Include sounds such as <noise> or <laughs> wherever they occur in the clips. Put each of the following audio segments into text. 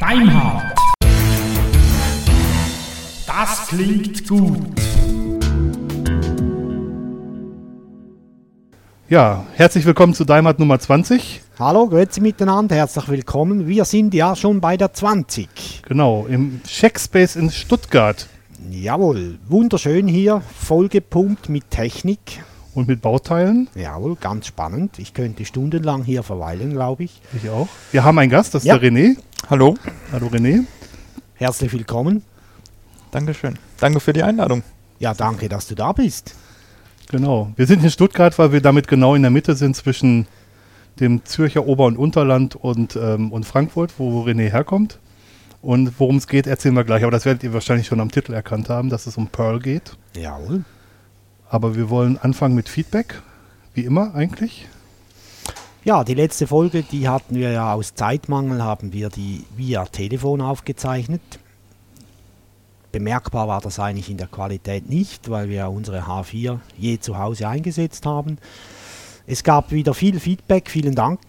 Deinhard. Das klingt gut. Ja, herzlich willkommen zu Daimart Nummer 20. Hallo, grüezi miteinander, herzlich willkommen. Wir sind ja schon bei der 20. Genau, im Checkspace in Stuttgart Jawohl, wunderschön hier, vollgepumpt mit Technik. Und mit Bauteilen. Jawohl, ganz spannend. Ich könnte stundenlang hier verweilen, glaube ich. Ich auch. Wir haben einen Gast, das ist Ja. der René. Hallo, Hallo René. Herzlich willkommen. Dankeschön. Danke für die Einladung. Ja, danke, dass du da bist. Genau. Wir sind in Stuttgart, weil wir damit genau in der Mitte sind zwischen dem Zürcher Ober- und Unterland und, ähm, und Frankfurt, wo René herkommt. Und worum es geht, erzählen wir gleich. Aber das werdet ihr wahrscheinlich schon am Titel erkannt haben, dass es um Pearl geht. Jawohl. Aber wir wollen anfangen mit Feedback. Wie immer eigentlich. Ja, die letzte Folge, die hatten wir ja aus Zeitmangel, haben wir die via Telefon aufgezeichnet. Bemerkbar war das eigentlich in der Qualität nicht, weil wir ja unsere H4 je zu Hause eingesetzt haben. Es gab wieder viel Feedback, vielen Dank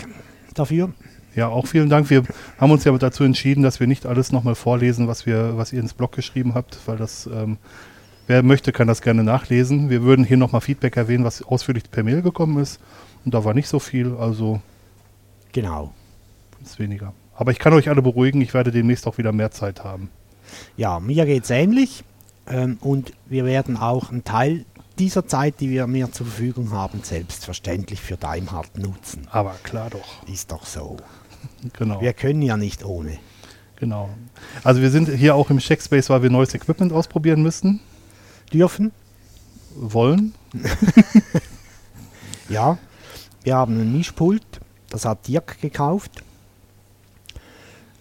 dafür. Ja, auch vielen Dank. Wir haben uns ja dazu entschieden, dass wir nicht alles nochmal vorlesen, was, wir, was ihr ins Blog geschrieben habt, weil das, ähm, wer möchte, kann das gerne nachlesen. Wir würden hier nochmal Feedback erwähnen, was ausführlich per Mail gekommen ist. Und da war nicht so viel, also Genau. ist weniger. Aber ich kann euch alle beruhigen, ich werde demnächst auch wieder mehr Zeit haben. Ja, mir geht es ähnlich. Ähm, und wir werden auch einen Teil dieser Zeit, die wir mir zur Verfügung haben, selbstverständlich für Daimhardt nutzen. Aber klar doch. Ist doch so. <laughs> Genau. Wir können ja nicht ohne. genau. Also wir sind hier auch im Checkspace, weil wir neues Equipment ausprobieren müssen, Dürfen? wollen. <laughs> Ja. Wir haben ein Mischpult, das hat Dirk gekauft.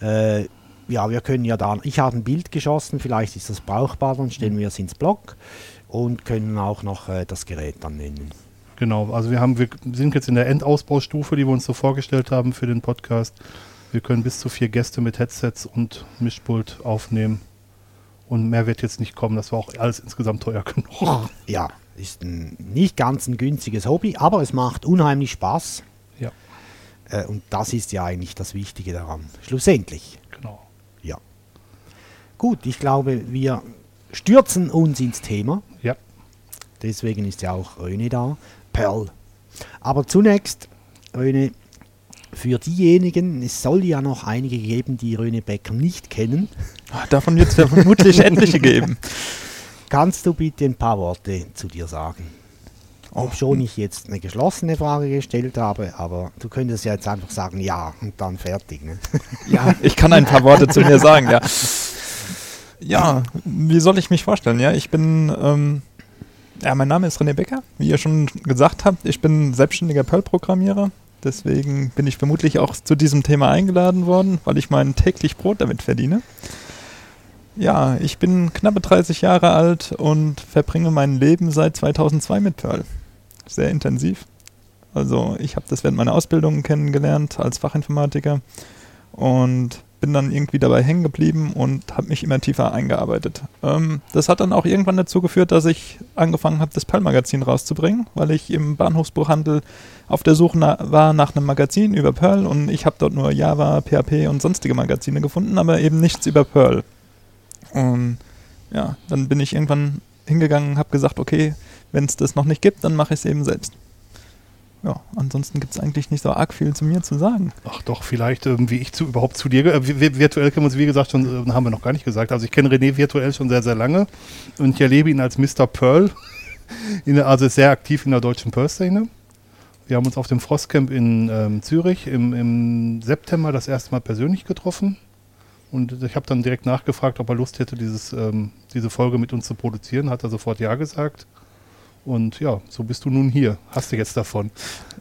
Äh, ja, wir können ja da, ich habe ein Bild geschossen, vielleicht ist das brauchbar, dann stellen wir es ins Blog und können auch noch äh, das Gerät dann nennen. Genau, also wir haben, wir sind jetzt in der Endausbaustufe, die wir uns so vorgestellt haben für den Podcast. Wir können bis zu vier Gäste mit Headsets und Mischpult aufnehmen. Und mehr wird jetzt nicht kommen. Das war auch alles insgesamt teuer <laughs> genug. Ja, ist ein nicht ganz ein günstiges Hobby, aber es macht unheimlich Spaß. Ja, Äh, und das ist ja eigentlich das Wichtige daran. Schlussendlich. genau. Ja. Gut, ich glaube, wir stürzen uns ins Thema. Ja, Deswegen ist ja auch Röne da. Pearl. Aber zunächst, Röne, für diejenigen, es soll ja noch einige geben, die Röne Becker nicht kennen. Davon wird es vermutlich <laughs> etliche geben. Kannst du bitte ein paar Worte zu dir sagen? Oh. Ob schon ich jetzt eine geschlossene Frage gestellt habe, aber du könntest ja jetzt einfach sagen ja und dann fertig. Ne? Ja, <laughs> ich kann ein paar Worte zu mir sagen, ja. Ja, wie soll ich mich vorstellen? Ja, ich bin, ähm, ja, mein Name ist René Becker, wie ihr schon gesagt habt. Ich bin selbstständiger Perl-Programmierer. Deswegen bin ich vermutlich auch zu diesem Thema eingeladen worden, weil ich mein täglich Brot damit verdiene. Ja, ich bin knappe 30 Jahre alt und verbringe mein Leben seit 2002 mit Perl. Sehr intensiv. Also ich habe das während meiner Ausbildung kennengelernt als Fachinformatiker und bin dann irgendwie dabei hängen geblieben und habe mich immer tiefer eingearbeitet. Ähm, das hat dann auch irgendwann dazu geführt, dass ich angefangen habe, das Perl-Magazin rauszubringen, weil ich im Bahnhofsbuchhandel auf der Suche na war nach einem Magazin über Perl und ich habe dort nur Java, PHP und sonstige Magazine gefunden, aber eben nichts über Perl. Und ja, dann bin ich irgendwann hingegangen und habe gesagt, okay, wenn es das noch nicht gibt, dann mache ich es eben selbst. Ja, ansonsten gibt es eigentlich nicht so arg viel zu mir zu sagen. ach doch, vielleicht, ähm, wie ich zu, überhaupt zu dir, äh, vi- virtuell kennen wir uns, wie gesagt, schon, äh, haben wir noch gar nicht gesagt. Also ich kenne René virtuell schon sehr, sehr lange und ich erlebe ihn als Mr. Pearl, <laughs> der, also ist sehr aktiv in der deutschen Pearl-Szene. Wir haben uns auf dem Frostcamp in ähm, Zürich im, im September das erste Mal persönlich getroffen. Und ich habe dann direkt nachgefragt, ob er Lust hätte, dieses, ähm, diese Folge mit uns zu produzieren. Hat er sofort Ja gesagt. Und ja, so bist du nun hier. Hast du jetzt davon.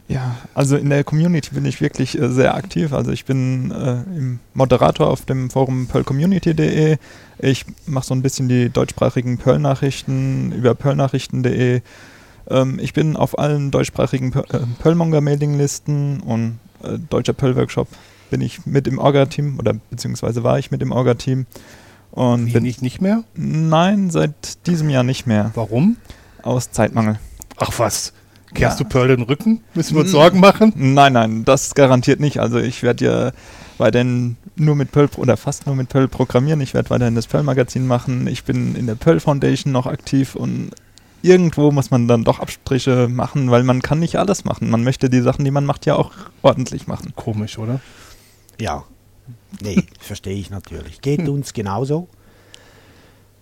Ja, also in der Community bin ich wirklich äh, sehr aktiv. Also ich bin äh, im Moderator auf dem Forum pearlcommunity.de. Ich mache so ein bisschen die deutschsprachigen Perl-Nachrichten über pearlnachrichten.de. Ähm, ich bin auf allen deutschsprachigen äh, Perlmonger-Mailinglisten und äh, Deutscher Perl-Workshop bin ich mit im Orga-Team oder beziehungsweise war ich mit im Orga-Team. Und Wie bin nicht, nicht mehr? Nein, seit diesem Jahr nicht mehr. Warum? Aus Zeitmangel. Ach was. Kehrst Ja. du Pearl den Rücken? Müssen wir uns. Sorgen machen? Nein, nein, das garantiert nicht. Also ich werde ja weiterhin nur mit Perl oder fast nur mit Perl programmieren. Ich werde weiterhin das Perl-Magazin machen. Ich bin in der Perl Foundation noch aktiv und irgendwo muss man dann doch Abstriche machen, weil man kann nicht alles machen. Man möchte die Sachen, die man macht, ja auch ordentlich machen. Komisch, oder? Ja, nee, <laughs> verstehe ich natürlich. Geht uns genauso.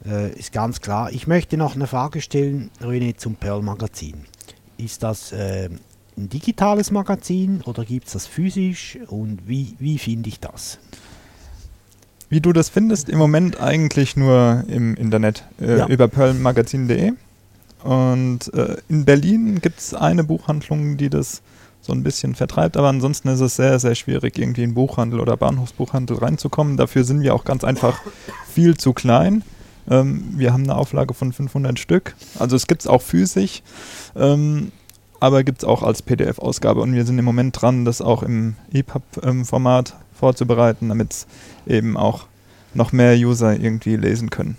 Äh, ist ganz klar. Ich möchte noch eine Frage stellen, René, zum Pearl-Magazin. Ist das äh, ein digitales Magazin oder gibt es das physisch und wie, wie finde ich das? Wie du das findest, im Moment eigentlich nur im Internet äh, Ja. über pearlmagazin.de. Und äh, in Berlin gibt es eine Buchhandlung, die das so ein bisschen vertreibt, aber ansonsten ist es sehr, sehr schwierig, irgendwie in Buchhandel oder Bahnhofsbuchhandel reinzukommen. Dafür sind wir auch ganz einfach viel zu klein. Ähm, wir haben eine Auflage von 500 Stück. Also es gibt es auch physisch, ähm, aber gibt es auch als PDF-Ausgabe. Und wir sind im Moment dran, das auch im EPUB-Format vorzubereiten, damit es eben auch noch mehr User irgendwie lesen können.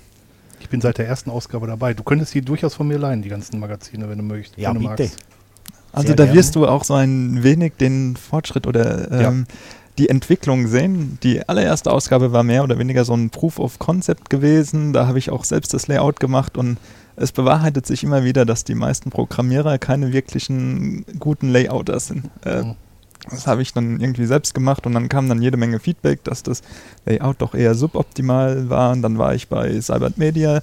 Ich bin seit der ersten Ausgabe dabei. Du könntest die durchaus von mir leihen, die ganzen Magazine, wenn du möchtest. Ja, wenn du bitte. magst. Also Sehr da gerne. wirst du auch so ein wenig den Fortschritt oder ähm, die Entwicklung sehen. Die allererste Ausgabe war mehr oder weniger so ein Proof of Concept gewesen. Da habe ich auch selbst das Layout gemacht und es bewahrheitet sich immer wieder, dass die meisten Programmierer keine wirklichen guten Layouter sind. Äh, Mhm. Das habe ich dann irgendwie selbst gemacht und dann kam dann jede Menge Feedback, dass das Layout doch eher suboptimal war. Und dann war ich bei Cybert Media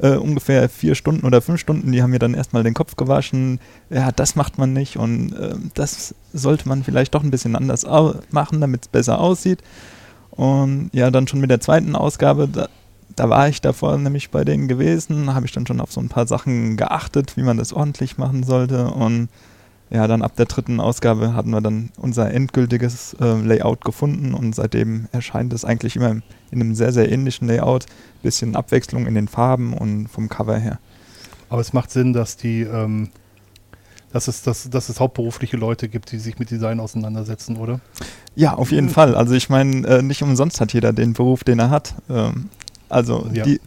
äh, ungefähr vier Stunden oder fünf Stunden. Die haben mir dann erstmal den Kopf gewaschen. Ja, das macht man nicht und äh, das sollte man vielleicht doch ein bisschen anders machen, damit es besser aussieht. Und ja, dann schon mit der zweiten Ausgabe, da, da war ich davor nämlich bei denen gewesen, habe ich dann schon auf so ein paar Sachen geachtet, wie man das ordentlich machen sollte. Und ja, dann ab der dritten Ausgabe hatten wir dann unser endgültiges äh, Layout gefunden und seitdem erscheint es eigentlich immer in einem sehr, sehr ähnlichen Layout. Bisschen Abwechslung in den Farben und vom Cover her. Aber es macht Sinn, dass die, ähm, dass es, dass, dass es hauptberufliche Leute gibt, die sich mit Design auseinandersetzen, oder? Ja, auf jeden Fall. Also ich meine, äh, nicht umsonst hat jeder den Beruf, den er hat. Ähm, also Ja. die,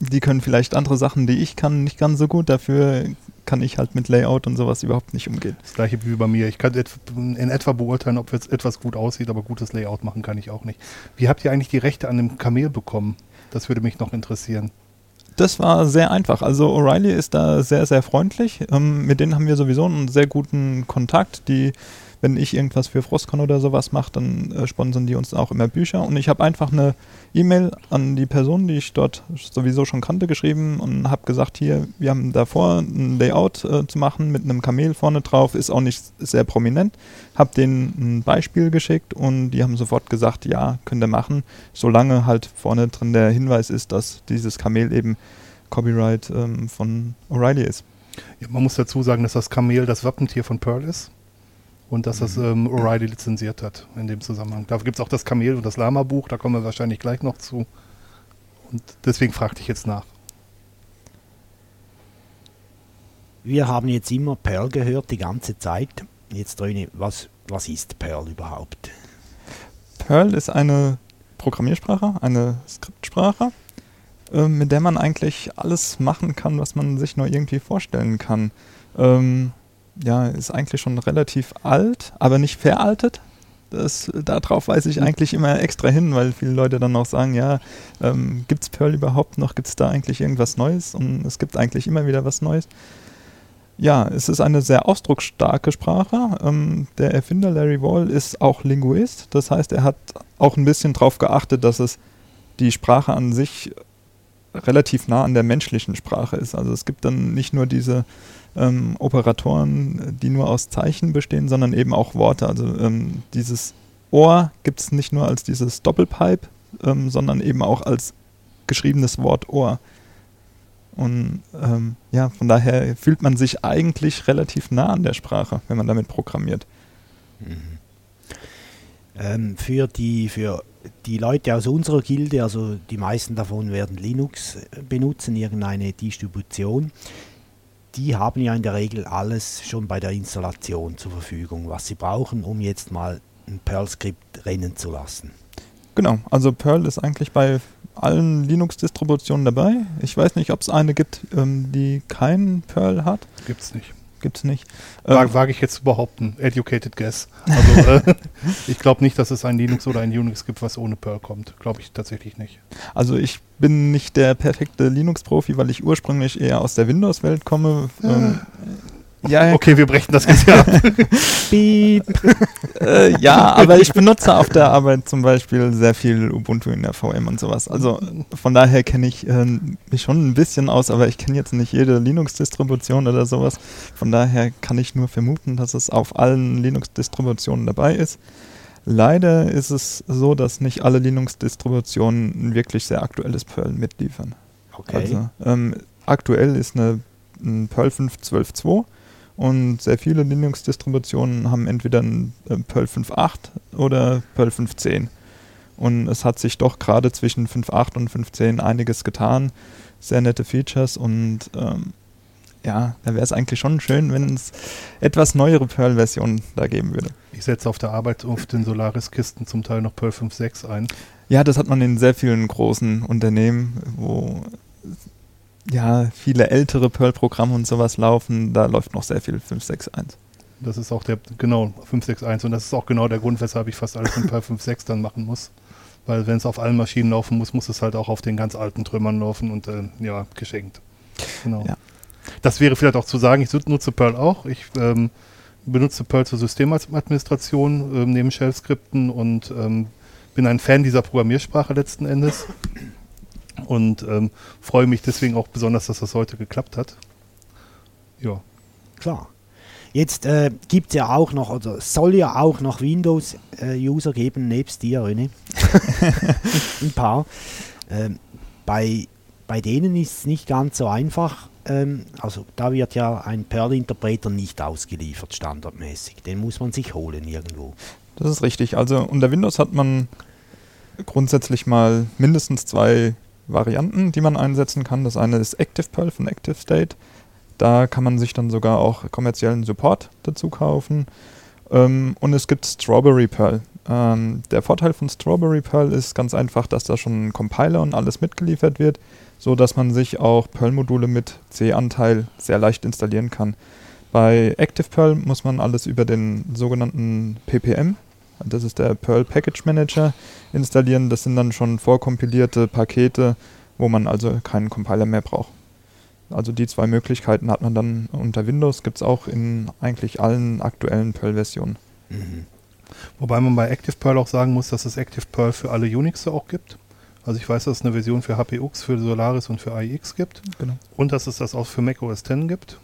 die können vielleicht andere Sachen, die ich kann, nicht ganz so gut. Dafür kann ich halt mit Layout und sowas überhaupt nicht umgehen. Das gleiche wie bei mir. Ich kann in etwa beurteilen, ob jetzt etwas gut aussieht, aber gutes Layout machen kann ich auch nicht. Wie habt ihr eigentlich die Rechte an dem Kamel bekommen? Das würde mich noch interessieren. Das war sehr einfach. Also O'Reilly ist da sehr, sehr freundlich. Ähm, mit denen haben wir sowieso einen sehr guten Kontakt. Die, wenn ich irgendwas für Frostcon oder sowas mache, dann äh, sponsern die uns auch immer Bücher. Und ich habe einfach eine E-Mail an die Person, die ich dort sowieso schon kannte, geschrieben und habe gesagt, hier, wir haben davor ein Layout äh, zu machen mit einem Kamel vorne drauf, ist auch nicht sehr prominent. Habe denen ein Beispiel geschickt und die haben sofort gesagt, ja, könnt ihr machen, solange halt vorne drin der Hinweis ist, dass dieses Kamel eben Copyright ähm, von O'Reilly ist. Ja, man muss dazu sagen, dass das Kamel das Wappentier von Pearl ist und dass das ähm, O'Reilly lizenziert hat in dem Zusammenhang. Dafür gibt es auch das Kamel und das Lama-Buch, da kommen wir wahrscheinlich gleich noch zu. Und deswegen fragte ich jetzt nach. Wir haben jetzt immer Perl gehört, die ganze Zeit. Jetzt, René, was, was ist Perl überhaupt? Perl ist eine Programmiersprache, eine Skriptsprache, äh, mit der man eigentlich alles machen kann, was man sich nur irgendwie vorstellen kann. Ähm, ja, ist eigentlich schon relativ alt, aber nicht veraltet. Das, darauf weise ich eigentlich immer extra hin, weil viele Leute dann auch sagen, ja, ähm, gibt es Perl überhaupt noch? Gibt es da eigentlich irgendwas Neues? Und es gibt eigentlich immer wieder was Neues. Ja, es ist eine sehr ausdrucksstarke Sprache. Ähm, der Erfinder Larry Wall ist auch Linguist. Das heißt, er hat auch ein bisschen darauf geachtet, dass es die Sprache an sich relativ nah an der menschlichen Sprache ist. Also es gibt dann nicht nur diese ähm, Operatoren, die nur aus Zeichen bestehen, sondern eben auch Worte. Also ähm, dieses Ohr gibt es nicht nur als dieses Doppelpipe, ähm, sondern eben auch als geschriebenes Wort Ohr. Und ähm, ja, von daher fühlt man sich eigentlich relativ nah an der Sprache, wenn man damit programmiert. Ähm, für, die, für die Leute aus unserer Gilde, also die meisten davon werden Linux benutzen, irgendeine Distribution, die haben ja in der Regel alles schon bei der Installation zur Verfügung, was sie brauchen, um jetzt mal ein Perl-Skript rennen zu lassen. Genau, also Perl ist eigentlich bei allen Linux-Distributionen dabei. Ich weiß nicht, ob es eine gibt, ähm, die kein Perl hat. Gibt's nicht. Gibt's nicht. Wage, wage ich jetzt zu behaupten. Educated guess. Also <laughs> äh, ich glaube nicht, dass es ein Linux oder ein Unix gibt, was ohne Perl kommt. Glaube ich tatsächlich nicht. Also ich bin nicht der perfekte Linux-Profi, weil ich ursprünglich eher aus der Windows-Welt komme. Ähm, ja, Okay, wir brechen das jetzt ab. <laughs> Äh, ja, aber ich benutze auf der Arbeit zum Beispiel sehr viel Ubuntu in der VM und sowas. Also von daher kenne ich äh, mich schon ein bisschen aus, aber ich kenne jetzt nicht jede Linux-Distribution oder sowas. Von daher kann ich nur vermuten, dass es auf allen Linux-Distributionen dabei ist. Leider ist es so, dass nicht alle Linux-Distributionen ein wirklich sehr aktuelles Perl mitliefern. Okay. Also ähm, aktuell ist eine ein Perl 5.12.2 und sehr viele Linux-Distributionen haben entweder ein äh, Perl 5.8 oder Perl 5.10. Und es hat sich doch gerade zwischen 5.8 und 5.10 einiges getan. Sehr nette Features und ähm, ja, da wäre es eigentlich schon schön, wenn es etwas neuere Perl-Versionen da geben würde. Ich setze auf der Arbeit auf den Solaris-Kisten zum Teil noch Perl 5.6 ein. Ja, das hat man in sehr vielen großen Unternehmen, wo ja viele ältere Perl-Programme und sowas laufen. Da läuft noch sehr viel 5.6.1. Das ist auch der, genau, 561 und das ist auch genau der Grund, weshalb ich fast alles in <laughs> Perl 5.6 dann machen muss. Weil wenn es auf allen Maschinen laufen muss, muss es halt auch auf den ganz alten Trümmern laufen und äh, ja, geschenkt. Genau. Ja. Das wäre vielleicht auch zu sagen, ich nutze Perl auch. Ich ähm, benutze Perl zur Systemadministration ähm, neben Shell-Skripten und ähm, bin ein Fan dieser Programmiersprache letzten Endes und ähm, freue mich deswegen auch besonders, dass das heute geklappt hat. Ja. Klar. Jetzt äh, gibt es ja auch noch, oder soll ja auch noch Windows-User geben, nebst dir, René. <laughs> Ein paar. Ähm, bei, bei denen ist es nicht ganz so einfach. Ähm, also da wird ja ein Perl-Interpreter nicht ausgeliefert, standardmäßig. Den muss man sich holen irgendwo. Das ist richtig. Also unter Windows hat man grundsätzlich mal mindestens zwei Varianten, die man einsetzen kann. Das eine ist ActivePerl von ActiveState. Da kann man sich dann sogar auch kommerziellen Support dazu kaufen. Ähm, und es gibt Strawberry Perl. Ähm, der Vorteil von Strawberry Perl ist ganz einfach, dass da schon ein Compiler und alles mitgeliefert wird, so dass man sich auch Perl-Module mit C-Anteil sehr leicht installieren kann. Bei ActivePerl muss man alles über den sogenannten PPM, das ist der Perl Package Manager, installieren. Das sind dann schon vorkompilierte Pakete, wo man also keinen Compiler mehr braucht. Also die zwei Möglichkeiten hat man dann unter Windows, gibt es auch in eigentlich allen aktuellen Perl-Versionen. Mhm. Wobei man bei ActivePerl auch sagen muss, dass es ActivePerl für alle Unixe auch gibt. Also ich weiß, dass es eine Version für HPUX, für Solaris und für AIX gibt. Genau. Und dass es das auch für Mac OS X gibt.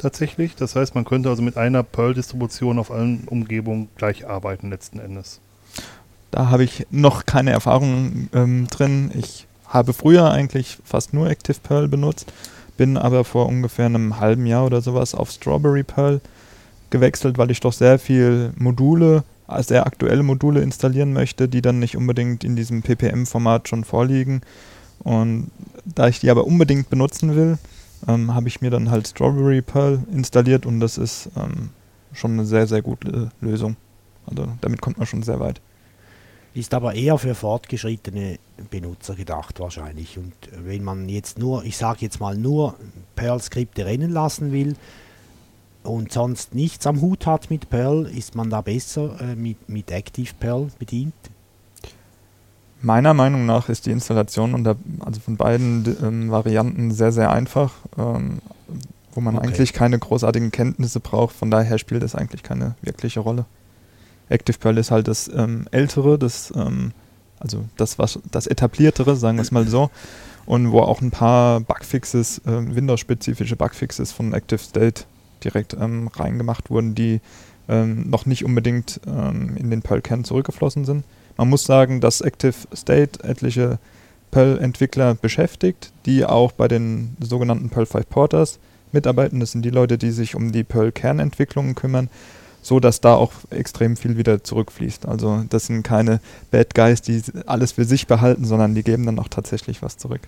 Tatsächlich. Das heißt, man könnte also mit einer Perl-Distribution auf allen Umgebungen gleich arbeiten, letzten Endes. Da habe ich noch keine Erfahrung ähm, drin. Ich habe früher eigentlich fast nur ActivePerl benutzt, bin aber vor ungefähr einem halben Jahr oder sowas auf Strawberry Perl gewechselt, weil ich doch sehr viel Module, äh, sehr aktuelle Module installieren möchte, die dann nicht unbedingt in diesem PPM-Format schon vorliegen. Und da ich die aber unbedingt benutzen will, ähm, habe ich mir dann halt Strawberry Perl installiert und das ist ähm, schon eine sehr, sehr gute Lösung. Also damit kommt man schon sehr weit. Ist aber eher für fortgeschrittene Benutzer gedacht wahrscheinlich. Und wenn man jetzt nur, ich sage jetzt mal nur Perl-Skripte rennen lassen will und sonst nichts am Hut hat mit Perl, ist man da besser äh, mit, mit Active Perl bedient. Meiner Meinung nach ist die Installation unter, also von beiden ähm, Varianten sehr, sehr einfach, ähm, wo man Okay. eigentlich keine großartigen Kenntnisse braucht. Von daher spielt es eigentlich keine wirkliche Rolle. ActivePerl ist halt das ähm, ältere, das, ähm, also das, was, das etabliertere, sagen wir es mal so. Und wo auch ein paar Bugfixes, äh, Windows-spezifische Bugfixes von ActiveState direkt ähm, reingemacht wurden, die ähm, noch nicht unbedingt in den Perl-Kern zurückgeflossen sind. Man muss sagen, dass ActiveState etliche Perl-Entwickler beschäftigt, die auch bei den sogenannten Perl 5 Porters mitarbeiten. Das sind die Leute, die sich um die Perl-Kernentwicklungen kümmern, so dass da auch extrem viel wieder zurückfließt. Also das sind keine Bad Guys, die alles für sich behalten, sondern die geben dann auch tatsächlich was zurück.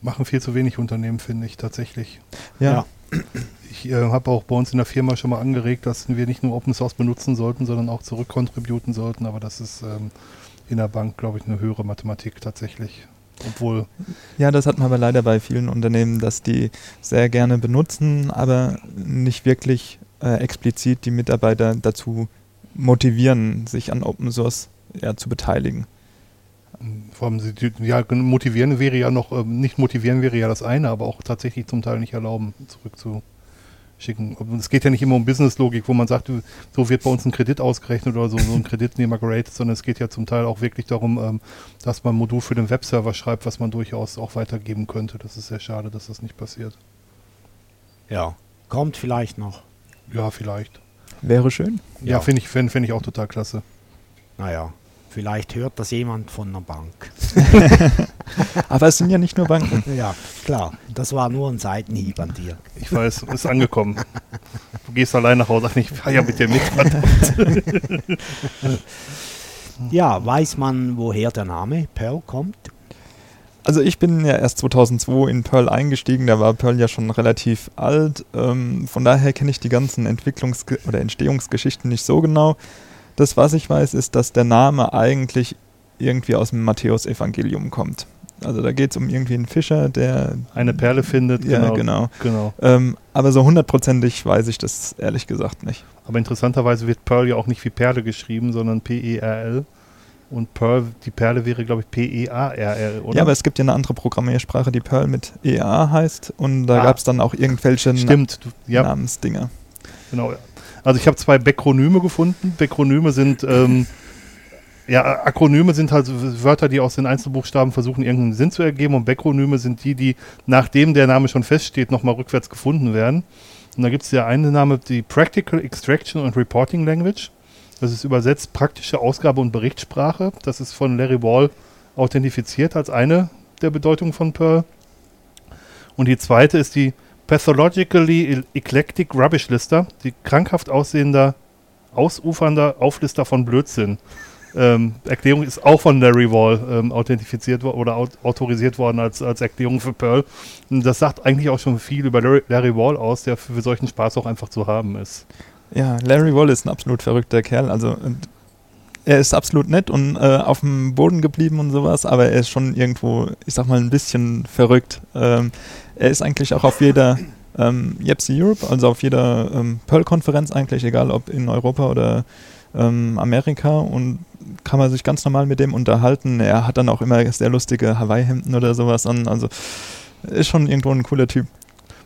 Machen viel zu wenig Unternehmen, finde ich tatsächlich. Ja. Ich äh, habe auch bei uns in der Firma schon mal angeregt, dass wir nicht nur Open Source benutzen sollten, sondern auch zurückkontributen sollten. Aber das ist ähm, in der Bank, glaube ich, eine höhere Mathematik tatsächlich. Obwohl, Ja, das hat man aber leider bei vielen Unternehmen, dass die sehr gerne benutzen, aber nicht wirklich äh, explizit die Mitarbeiter dazu motivieren, sich an Open Source ja, zu beteiligen. Vor allem, sie- ja, motivieren wäre ja noch, ähm, nicht motivieren wäre ja das eine, aber auch tatsächlich zum Teil nicht erlauben, zurückzuschicken. Es geht ja nicht immer um Businesslogik, wo man sagt, so wird bei uns ein Kredit ausgerechnet oder so, so ein Kreditnehmer geratet, sondern es geht ja zum Teil auch wirklich darum, ähm, dass man ein Modul für den Webserver schreibt, was man durchaus auch weitergeben könnte. Das ist sehr schade, dass das nicht passiert. Ja, kommt vielleicht noch. Ja, vielleicht. Wäre schön. Ja, Ja. finde ich, find, find ich auch total klasse. Naja, vielleicht hört das jemand von einer Bank. <laughs> Aber es sind ja nicht nur Banken. <laughs> Ja, klar. Das war nur ein Seitenhieb an dir. Ich weiß, ist angekommen. Du gehst allein nach Hause. Ach, ich fahre ja mit dir mit. <laughs> Ja, weiß man, woher der Name Perl kommt? Also ich bin ja erst 2002 in Perl eingestiegen, da war Perl ja schon relativ alt. Ähm, von daher kenne ich die ganzen Entwicklungs- oder Entstehungsgeschichten nicht so genau. Das, was ich weiß, ist, dass der Name eigentlich irgendwie aus dem Matthäus-Evangelium kommt. Also da geht es um irgendwie einen Fischer, der... Eine Perle findet. Ja, genau. genau. Ähm, aber so hundertprozentig weiß ich das ehrlich gesagt nicht. Aber interessanterweise wird Pearl ja auch nicht wie Perle geschrieben, sondern P-E-R-L. Und Pearl, die Perle wäre, glaube ich, P-E-A-R-L, oder? Ja, aber es gibt ja eine andere Programmiersprache, die Perl mit EA heißt und da Ah. gab es dann auch irgendwelche Stimmt, du, ja, Namensdinger. genau. Also ich habe zwei Bakronyme gefunden. Bakronyme sind, ähm, ja, Akronyme sind halt Wörter, die aus den Einzelbuchstaben versuchen, irgendeinen Sinn zu ergeben. Und Bakronyme sind die, die, nachdem der Name schon feststeht, nochmal rückwärts gefunden werden. Und da gibt es ja einen Name, die Practical Extraction and Reporting Language. Das ist übersetzt praktische Ausgabe- und Berichtssprache. Das ist von Larry Wall authentifiziert als eine der Bedeutungen von Perl. Und die zweite ist die Pathologically Eclectic Rubbish Lister, die krankhaft aussehender, ausufernder Auflister von Blödsinn. Ähm, Erklärung ist auch von Larry Wall ähm, authentifiziert oder aut autorisiert worden als, als Erklärung für Perl. Und das sagt eigentlich auch schon viel über Larry, Larry Wall aus, der für solchen Spaß auch einfach zu haben ist. Ja, Larry Wall ist ein absolut verrückter Kerl. Also er ist absolut nett und äh, auf dem Boden geblieben und sowas, aber er ist schon irgendwo, ich sag mal, ein bisschen verrückt. Ähm, er ist eigentlich auch auf jeder ähm, Yepsi Europe, also auf jeder ähm, Pearl-Konferenz eigentlich, egal ob in Europa oder ähm, Amerika und kann man sich ganz normal mit dem unterhalten. Er hat dann auch immer sehr lustige Hawaii-Hemden oder sowas an. Also ist schon irgendwo ein cooler Typ.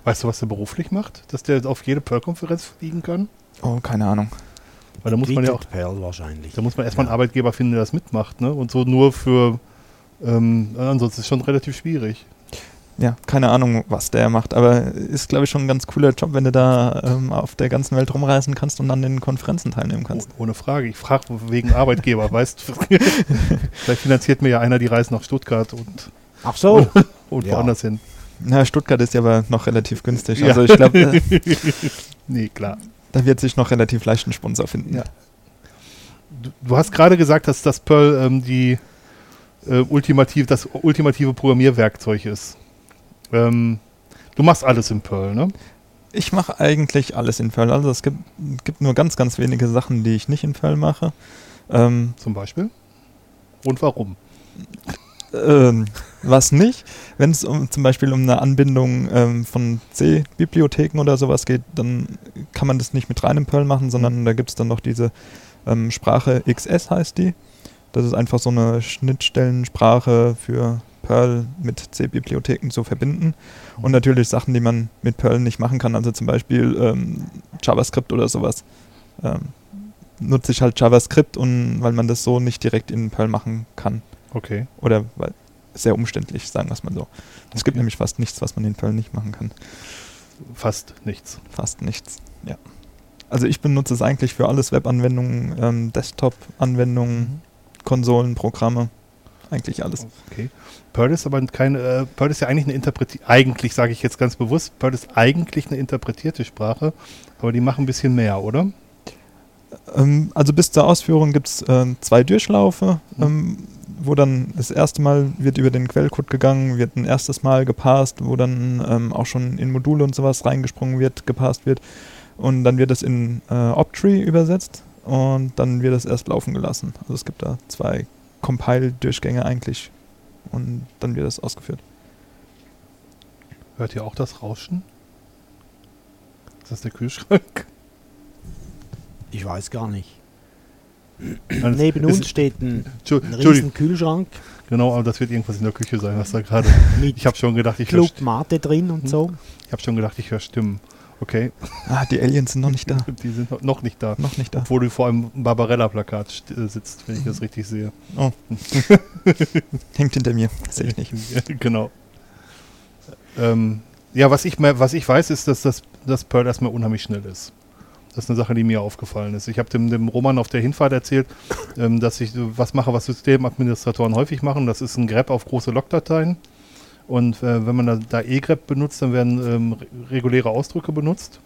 Weißt du, was der beruflich macht? Dass der auf jede Pearl-Konferenz fliegen kann? Oh, keine Ahnung. Weil da muss man ja auch, Perl wahrscheinlich. da muss man erstmal Ja. einen Arbeitgeber finden, der das mitmacht, ne? Und so nur für, ähm, ansonsten ist es schon relativ schwierig. Ja, keine Ahnung, was der macht, aber ist, glaube ich, schon ein ganz cooler Job, wenn du da ähm, auf der ganzen Welt rumreisen kannst und an den Konferenzen teilnehmen kannst. Oh, ohne Frage. Ich frage wegen Arbeitgeber, <laughs> weißt du? <laughs> Vielleicht finanziert mir ja einer die Reise nach Stuttgart und, Ach so. und Ja. woanders hin. Na, Stuttgart ist ja aber noch relativ günstig. Ja. Also ich glaube, <laughs> äh, Nee, klar. da wird sich noch relativ leicht ein Sponsor finden. Ja. Du, du hast gerade gesagt, dass das Perl ähm, die äh, ultimativ, das ultimative Programmierwerkzeug ist. Ähm, du machst alles in Perl, ne? Ich mache eigentlich alles in Perl. Also es gibt, gibt nur ganz, ganz wenige Sachen, die ich nicht in Perl mache. Ähm, Zum Beispiel. Und warum? ähm, was nicht. Wenn es um, zum Beispiel um eine Anbindung ähm, von C-Bibliotheken oder sowas geht, dann kann man das nicht mit reinem Perl machen, sondern da gibt es dann noch diese ähm, Sprache XS heißt die. Das ist einfach so eine Schnittstellensprache für Perl mit C-Bibliotheken zu verbinden. Und natürlich Sachen, die man mit Perl nicht machen kann, also zum Beispiel ähm, JavaScript oder sowas. Ähm, nutze ich halt JavaScript und weil man das so nicht direkt in Perl machen kann. Okay. Oder weil sehr umständlich, sagen wir es mal so. Es gibt Okay. nämlich fast nichts, was man in Perl nicht machen kann. Fast nichts. Fast nichts, ja. Also ich benutze es eigentlich für alles Webanwendungen, ähm, Desktop-Anwendungen, Konsolen, Programme, eigentlich alles. Okay. Perl ist aber keine, äh, Perl ist ja eigentlich eine interpretierte, eigentlich sage ich jetzt ganz bewusst, Perl ist eigentlich eine interpretierte Sprache, aber die machen ein bisschen mehr, oder? Ähm, also bis zur Ausführung gibt es ähm, zwei Durchlaufe, Mhm. ähm, wo dann das erste Mal wird über den Quellcode gegangen, wird ein erstes Mal gepasst, wo dann ähm, auch schon in Module und sowas reingesprungen wird, gepasst wird. Und dann wird es in äh, Optree übersetzt und dann wird es erst laufen gelassen. Also es gibt da zwei Compile-Durchgänge eigentlich, und dann wird das ausgeführt. Hört ihr auch das Rauschen? Ist das der Kühlschrank? Ich weiß gar nicht. Es- Neben uns steht ein, ein riesen Entschuldigung, Kühlschrank genau, aber das wird irgendwas in der Küche sein, was da gerade. Ich habe schon gedacht, ich höre Mate drin und so. ich hab schon gedacht, ich höre Stimmen. Okay, Ah, die Aliens sind noch nicht da. <laughs> die sind noch- nicht da. Noch nicht da. Obwohl du vor einem Barbarella-Plakat äh, sitzt, wenn ich das richtig sehe. Oh. <laughs> Hängt hinter mir. Sehe ich nicht. Genau. Ähm, ja, was ich, was ich weiß, ist, dass das dass Pearl erstmal unheimlich schnell ist. Das ist eine Sache, die mir aufgefallen ist. Ich habe dem, dem Roman auf der Hinfahrt erzählt, ähm, dass ich was mache, was Systemadministratoren häufig machen. Das ist ein grep auf große Logdateien. Und äh, wenn man da, da egrep benutzt, dann werden ähm, re- reguläre Ausdrücke benutzt.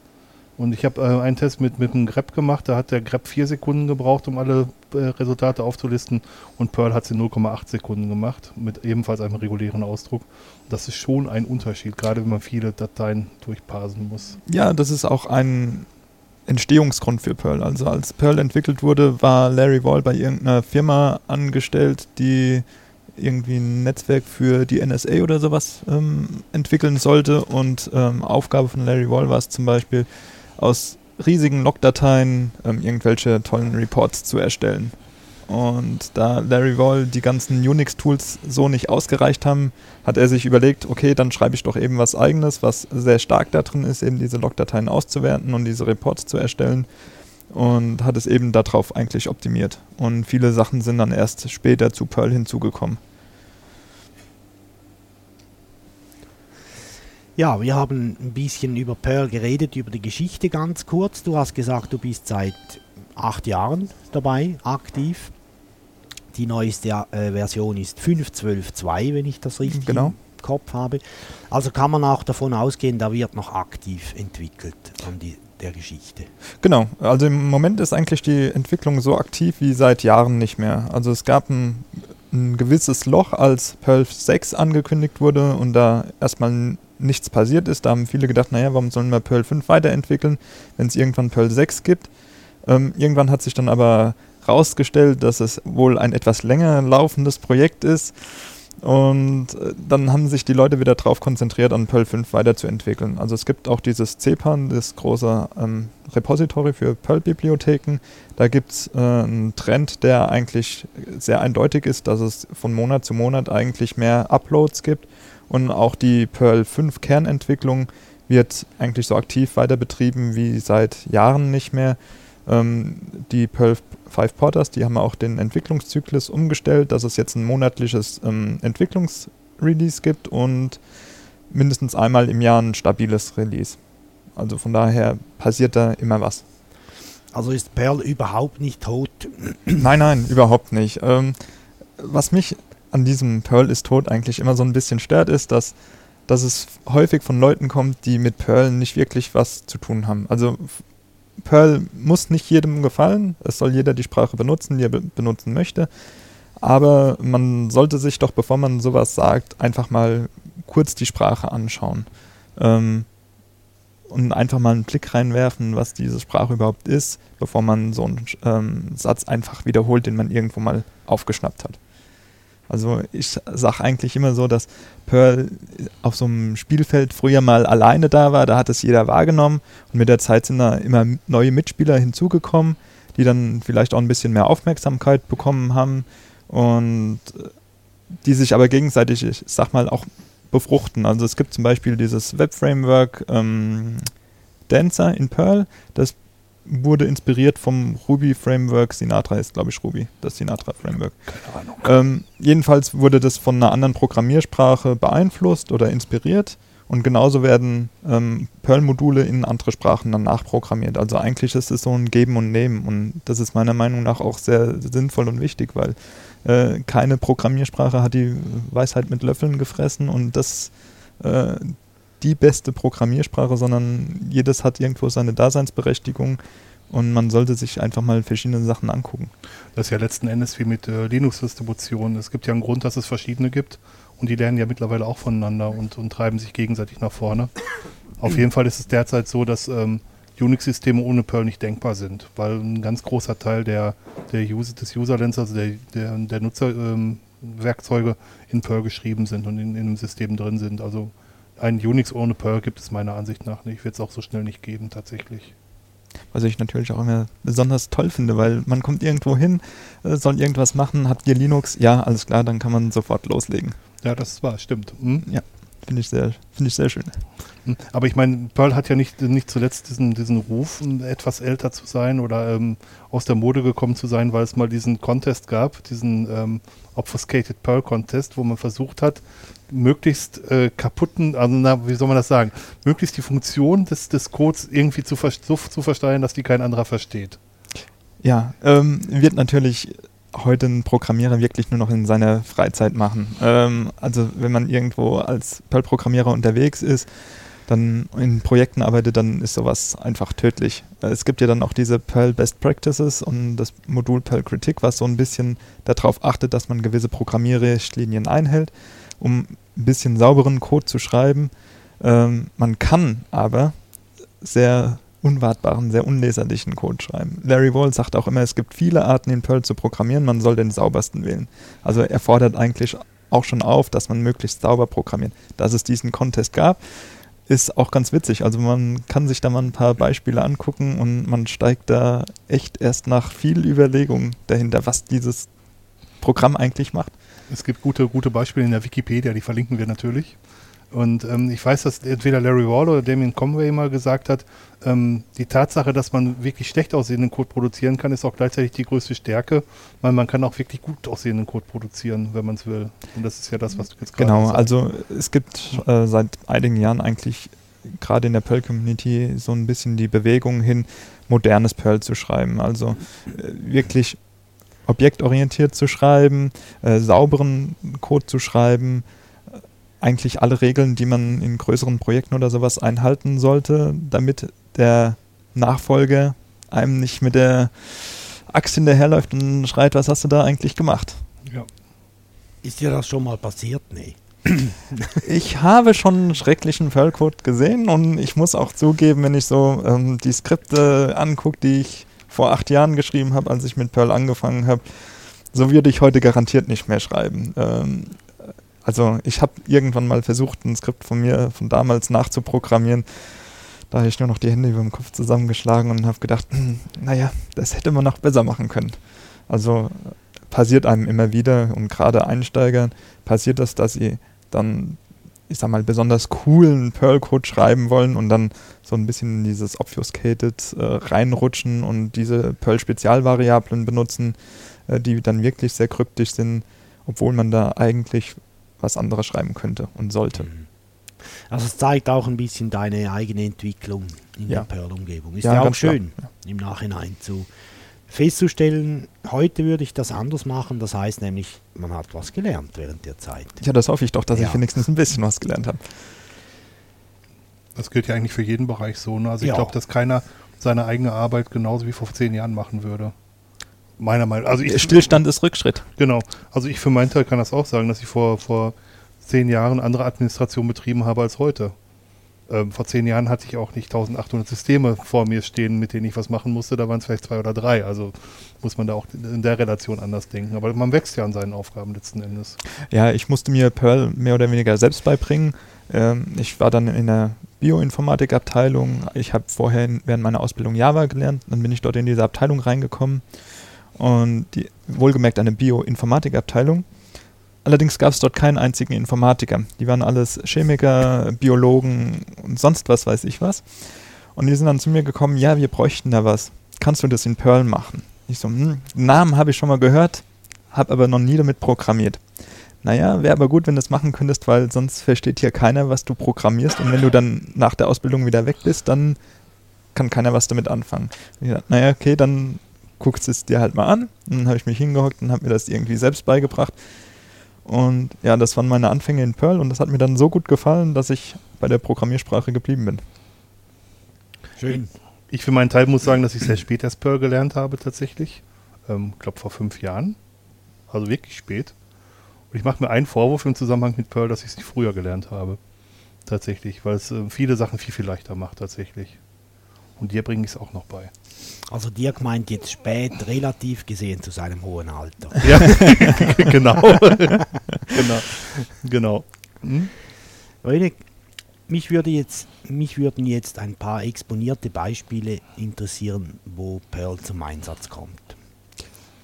Und ich habe äh, einen Test mit, mit einem grep gemacht, da hat der grep vier Sekunden gebraucht, um alle äh, Resultate aufzulisten. Und Perl hat sie 0,8 Sekunden gemacht, mit ebenfalls einem regulären Ausdruck. Das ist schon ein Unterschied, gerade wenn man viele Dateien durchparsen muss. Ja, das ist auch ein Entstehungsgrund für Perl. Also als Perl entwickelt wurde, war Larry Wall bei irgendeiner Firma angestellt, die irgendwie ein Netzwerk für die NSA oder sowas ähm, entwickeln sollte. Und ähm, Aufgabe von Larry Wall war es zum Beispiel, aus riesigen Logdateien ähm, irgendwelche tollen Reports zu erstellen. Und da Larry Wall die ganzen Unix-Tools so nicht ausgereicht haben, hat er sich überlegt, okay, dann schreibe ich doch eben was eigenes, was sehr stark da drin ist, eben diese Logdateien auszuwerten und diese Reports zu erstellen. Und hat es eben darauf eigentlich optimiert. Und viele Sachen sind dann erst später zu Perl hinzugekommen. Ja, wir haben ein bisschen über Perl geredet, über die Geschichte ganz kurz. Du hast gesagt, du bist seit acht Jahren dabei, aktiv. Die neueste äh, Version ist 5.12.2, wenn ich das richtig Genau. im Kopf habe. Also kann man auch davon ausgehen, da wird noch aktiv entwickelt an die, der Geschichte. Genau, also im Moment ist eigentlich die Entwicklung so aktiv wie seit Jahren nicht mehr. Also es gab ein, ein gewisses Loch, als Perl 6 angekündigt wurde und da erstmal nichts passiert ist. Da haben viele gedacht, naja, warum sollen wir Perl 5 weiterentwickeln, wenn es irgendwann Perl 6 gibt. Ähm, irgendwann hat sich dann aber rausgestellt, dass es wohl ein etwas länger laufendes Projekt ist. Und äh, dann haben sich die Leute wieder darauf konzentriert, an Perl 5 weiterzuentwickeln. Also es gibt auch dieses CPAN, das große ähm, Repository für Perl-Bibliotheken. Da gibt es äh, einen Trend, der eigentlich sehr eindeutig ist, dass es von Monat zu Monat eigentlich mehr Uploads gibt. Und auch die Perl 5 Kernentwicklung wird eigentlich so aktiv weiter betrieben wie seit Jahren nicht mehr. Ähm, die Perl 5 Porters, die haben auch den Entwicklungszyklus umgestellt, dass es jetzt ein monatliches ähm, Entwicklungsrelease gibt und mindestens einmal im Jahr ein stabiles Release. Also von daher passiert da immer was. Also ist Perl überhaupt nicht tot. <clears throat> Nein, nein, überhaupt nicht. Ähm, was mich an diesem Perl ist tot eigentlich immer so ein bisschen stört, ist, dass, dass es häufig von Leuten kommt, die mit Perl nicht wirklich was zu tun haben. Also Perl muss nicht jedem gefallen. Es soll jeder die Sprache benutzen, die er be benutzen möchte. Aber man sollte sich doch, bevor man sowas sagt, einfach mal kurz die Sprache anschauen. Ähm, und einfach mal einen Blick reinwerfen, was diese Sprache überhaupt ist, bevor man so einen ähm, Satz einfach wiederholt, den man irgendwo mal aufgeschnappt hat. Also ich sage eigentlich immer so, dass Pearl auf so einem Spielfeld früher mal alleine da war, da hat es jeder wahrgenommen. Und mit der Zeit sind da immer neue Mitspieler hinzugekommen, die dann vielleicht auch ein bisschen mehr Aufmerksamkeit bekommen haben und die sich aber gegenseitig, ich sag mal, auch befruchten. Also es gibt zum Beispiel dieses Web-Framework ähm, Dancer in Perl, das wurde inspiriert vom Ruby-Framework. Sinatra ist, glaube ich, Ruby, das Sinatra-Framework. Keine Ahnung. Ähm, jedenfalls wurde das von einer anderen Programmiersprache beeinflusst oder inspiriert. Und genauso werden ähm, Perl-Module in andere Sprachen dann nachprogrammiert. Also eigentlich ist es so ein Geben und Nehmen. Und das ist meiner Meinung nach auch sehr sinnvoll und wichtig, weil äh, keine Programmiersprache hat die Weisheit mit Löffeln gefressen und das äh, die beste Programmiersprache, sondern jedes hat irgendwo seine Daseinsberechtigung und man sollte sich einfach mal verschiedene Sachen angucken. Das ist ja letzten Endes wie mit äh, Linux-Distributionen. Es gibt ja einen Grund, dass es verschiedene gibt und die lernen ja mittlerweile auch voneinander und, und treiben sich gegenseitig nach vorne. Auf jeden Fall ist es derzeit so, dass ähm, Unix-Systeme ohne Perl nicht denkbar sind, weil ein ganz großer Teil der, der User, des Userlens, also der, der, der Nutzer, ähm, in Perl geschrieben sind und in, in einem System drin sind. Also ein Unix ohne Perl gibt es meiner Ansicht nach nicht. Wird es auch so schnell nicht geben, tatsächlich. Was ich natürlich auch immer besonders toll finde, weil man kommt irgendwo hin, äh, soll irgendwas machen, habt ihr Linux? Ja, alles klar, dann kann man sofort loslegen. Ja, das war, stimmt. Hm? Ja, finde ich, sehr, find ich sehr schön. Hm. Aber ich meine, Perl hat ja nicht, nicht zuletzt diesen, diesen Ruf, etwas älter zu sein oder ähm, aus der Mode gekommen zu sein, weil es mal diesen Contest gab, diesen ähm, Obfuscated Perl Contest, wo man versucht hat, möglichst äh, kaputten, also na, wie soll man das sagen, möglichst die Funktion des, des Codes irgendwie zu, so zu versteuern, dass die kein anderer versteht. Ja, ähm, wird natürlich heute ein Programmierer wirklich nur noch in seiner Freizeit machen. Ähm, also wenn man irgendwo als Perl-Programmierer unterwegs ist, dann in Projekten arbeitet, dann ist sowas einfach tödlich. Es gibt ja dann auch diese Perl Best Practices und das Modul Perl Critic, was so ein bisschen darauf achtet, dass man gewisse Programmierrichtlinien einhält, um ein bisschen sauberen Code zu schreiben. Ähm, man kann aber sehr unwartbaren, sehr unleserlichen Code schreiben. Larry Wall sagt auch immer, es gibt viele Arten in Perl zu programmieren, man soll den saubersten wählen. Also er fordert eigentlich auch schon auf, dass man möglichst sauber programmiert. Dass es diesen Contest gab, ist auch ganz witzig. Also man kann sich da mal ein paar Beispiele angucken und man steigt da echt erst nach viel Überlegung dahinter, was dieses Programm eigentlich macht. Es gibt gute, gute Beispiele in der Wikipedia, die verlinken wir natürlich. Und ähm, ich weiß, dass entweder Larry Wall oder Damien Conway mal gesagt hat, ähm, die Tatsache, dass man wirklich schlecht aussehenden Code produzieren kann, ist auch gleichzeitig die größte Stärke, weil man kann auch wirklich gut aussehenden Code produzieren, wenn man es will. Und das ist ja das, was du jetzt gerade Genau, sagst. also es gibt äh, seit einigen Jahren eigentlich gerade in der Perl-Community so ein bisschen die Bewegung hin, modernes Perl zu schreiben. Also äh, wirklich objektorientiert zu schreiben, äh, sauberen Code zu schreiben, eigentlich alle Regeln, die man in größeren Projekten oder sowas einhalten sollte, damit der Nachfolger einem nicht mit der Axt hinterherläuft und schreit, was hast du da eigentlich gemacht? Ja. Ist dir das schon mal passiert? Nee. <clears throat> ich habe schon einen schrecklichen Perl-Code gesehen und ich muss auch zugeben, wenn ich so ähm, die Skripte angucke, die ich vor acht Jahren geschrieben habe, als ich mit Perl angefangen habe, so würde ich heute garantiert nicht mehr schreiben. Ähm, also ich habe irgendwann mal versucht, ein Skript von mir von damals nachzuprogrammieren. Da habe ich nur noch die Hände über dem Kopf zusammengeschlagen und habe gedacht, hm, naja, das hätte man noch besser machen können. Also passiert einem immer wieder und gerade Einsteigern passiert das, dass sie dann, ich sag mal, besonders coolen Perl-Code schreiben wollen und dann so ein bisschen in dieses Obfuscated äh, reinrutschen und diese Perl-Spezialvariablen benutzen, äh, die dann wirklich sehr kryptisch sind, obwohl man da eigentlich was anderes schreiben könnte und sollte. Mhm. Also es zeigt auch ein bisschen deine eigene Entwicklung in ja. der Perl-Umgebung. Ist ja, ja auch schön, klar. im Nachhinein zu festzustellen, heute würde ich das anders machen. Das heißt nämlich, man hat was gelernt während der Zeit. Ja, das hoffe ich doch, dass ja. ich wenigstens ein bisschen was gelernt habe. Das gilt ja eigentlich für jeden Bereich so. Ne? Also ich glaube, dass keiner seine eigene Arbeit genauso wie vor zehn Jahren machen würde. Meiner Meinung nach. Also ich, Stillstand ist Rückschritt. Genau. Also ich für meinen Teil kann das auch sagen, dass ich vor, vor zehn Jahren andere Administration betrieben habe als heute. Ähm, vor zehn Jahren hatte ich auch nicht 1800 Systeme vor mir stehen, mit denen ich was machen musste. Da waren es vielleicht zwei oder drei. Also muss man da auch in der Relation anders denken. Aber man wächst ja an seinen Aufgaben letzten Endes. Ja, ich musste mir Perl mehr oder weniger selbst beibringen. Ähm, ich war dann in der Bioinformatikabteilung. Ich habe vorher während meiner Ausbildung Java gelernt. Dann bin ich dort in diese Abteilung reingekommen und die, wohlgemerkt eine Bioinformatikabteilung. Allerdings gab es dort keinen einzigen Informatiker. Die waren alles Chemiker, Biologen und sonst was weiß ich was. Und die sind dann zu mir gekommen, ja, wir bräuchten da was. Kannst du das in Perl machen? Ich so, hm, Namen habe ich schon mal gehört, habe aber noch nie damit programmiert. Naja, wäre aber gut, wenn du das machen könntest, weil sonst versteht hier keiner, was du programmierst. Und wenn du dann nach der Ausbildung wieder weg bist, dann kann keiner was damit anfangen. Ich dachte, naja, okay, dann guckst es dir halt mal an. Und dann habe ich mich hingehockt und habe mir das irgendwie selbst beigebracht. Und ja, das waren meine Anfänge in Perl und das hat mir dann so gut gefallen, dass ich bei der Programmiersprache geblieben bin. Schön. Ich für meinen Teil muss sagen, dass ich sehr spät erst Perl gelernt habe tatsächlich. Ich ähm, glaube vor fünf Jahren. Also wirklich spät. Und ich mache mir einen Vorwurf im Zusammenhang mit Perl, dass ich es nicht früher gelernt habe. Tatsächlich, weil es äh, viele Sachen viel, viel leichter macht tatsächlich. Und dir bringe ich es auch noch bei. Also Dirk meint jetzt spät, relativ gesehen zu seinem hohen Alter. <laughs> Ja, <laughs> genau. <laughs> genau. Genau. Hm? Leute, mich, würde jetzt, mich würden jetzt ein paar exponierte Beispiele interessieren, wo Perl zum Einsatz kommt.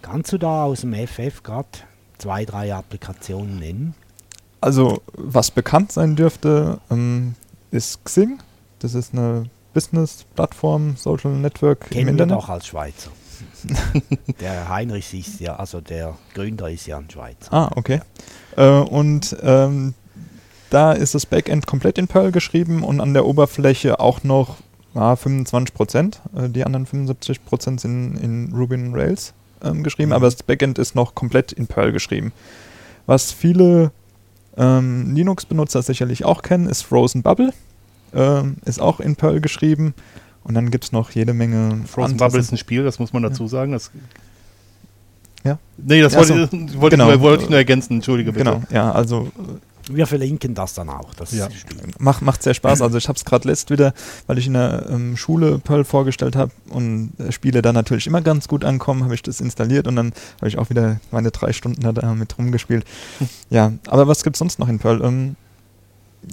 Kannst du da aus dem FF gerade zwei, drei Applikationen nennen? Also, was bekannt sein dürfte, ähm, ist Xing. Das ist eine Business-Plattform, Social Network im Kennen wir Internet. doch als Schweizer. <laughs> der Heinrich ist ja, also der Gründer ist ja ein Schweizer. Ah, okay. Äh, und ähm, da ist das Backend komplett in Perl geschrieben und an der Oberfläche auch noch ah, 25 Prozent. Äh, die anderen 75 Prozent sind in Ruby on Rails ähm, geschrieben, Mhm. aber das Backend ist noch komplett in Perl geschrieben. Was viele ähm, Linux-Benutzer sicherlich auch kennen, ist Frozen Bubble. Ähm, ist auch in Perl geschrieben. Und dann gibt es noch jede Menge. Frozen Bubble ist ein Spiel, das muss man dazu sagen. Das, Ja. Nee, das Ja, wollte, so. wollte, Genau. ich nur, wollte ich nur ergänzen, entschuldige bitte. Genau, ja, also Wir verlinken das dann auch, das Ja. Spiel. Macht, macht sehr Spaß. <clears throat> Also ich habe es gerade letzt wieder, weil ich in der ähm, Schule Perl vorgestellt habe und äh, Spiele da natürlich immer ganz gut ankommen, habe ich das installiert und dann habe ich auch wieder meine drei Stunden da damit rumgespielt. <laughs> Ja, aber was gibt es sonst noch in Perl? Ähm,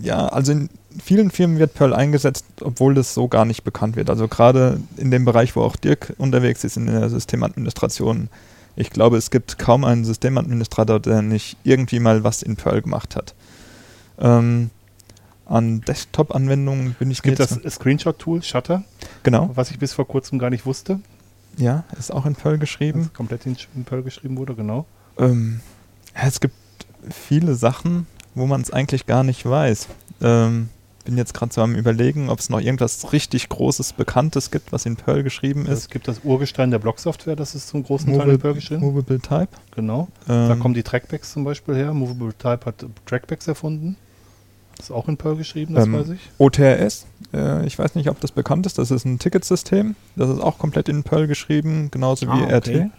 ja, also in vielen Firmen wird Perl eingesetzt, obwohl das so gar nicht bekannt wird. Also gerade in dem Bereich, wo auch Dirk unterwegs ist, in der Systemadministration. Ich glaube, es gibt kaum einen Systemadministrator, der nicht irgendwie mal was in Perl gemacht hat. Ähm, an Desktop-Anwendungen bin ich Es gibt das Screenshot-Tool, Shutter, Genau, was ich bis vor kurzem gar nicht wusste, ja, ist auch in Perl geschrieben. das komplett in, in Perl geschrieben wurde, genau. Ähm, ja, es gibt viele Sachen, wo man es eigentlich gar nicht weiß. Ähm, bin jetzt gerade so am überlegen, ob es noch irgendwas richtig Großes, Bekanntes gibt, was in Perl geschrieben Es ist. gibt das Urgestein der Blocksoftware, das ist zum großen Teil in Perl geschrieben. Movable Type. Genau. Da Ähm, kommen die Trackbacks zum Beispiel her. Movable Type hat Trackbacks erfunden. Ist auch in Perl geschrieben, das Ähm, weiß ich. OTRS, äh, ich weiß nicht, ob das bekannt ist, das ist ein Ticketsystem. Das ist auch komplett in Perl geschrieben, genauso wie Ah, okay. RT.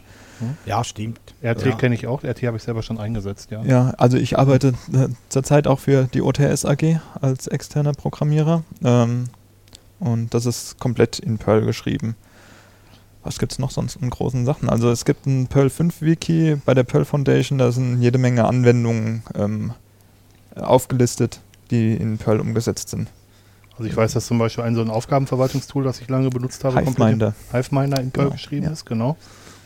Ja, stimmt. RT ja. kenne ich auch. RT habe ich selber schon eingesetzt, ja. Ja, also ich arbeite äh, zurzeit auch für die OTS AG als externer Programmierer. Ähm, und das ist komplett in Perl geschrieben. Was gibt es noch sonst an großen Sachen? Also es gibt ein Perl 5 Wiki bei der Perl Foundation, da sind jede Menge Anwendungen ähm, aufgelistet, die in Perl umgesetzt sind. Also ich weiß, dass zum Beispiel ein so ein Aufgabenverwaltungstool, das ich lange benutzt habe, komplett Hiveminder. in- Hiveminder in Perl Genau, geschrieben ja. ist, genau.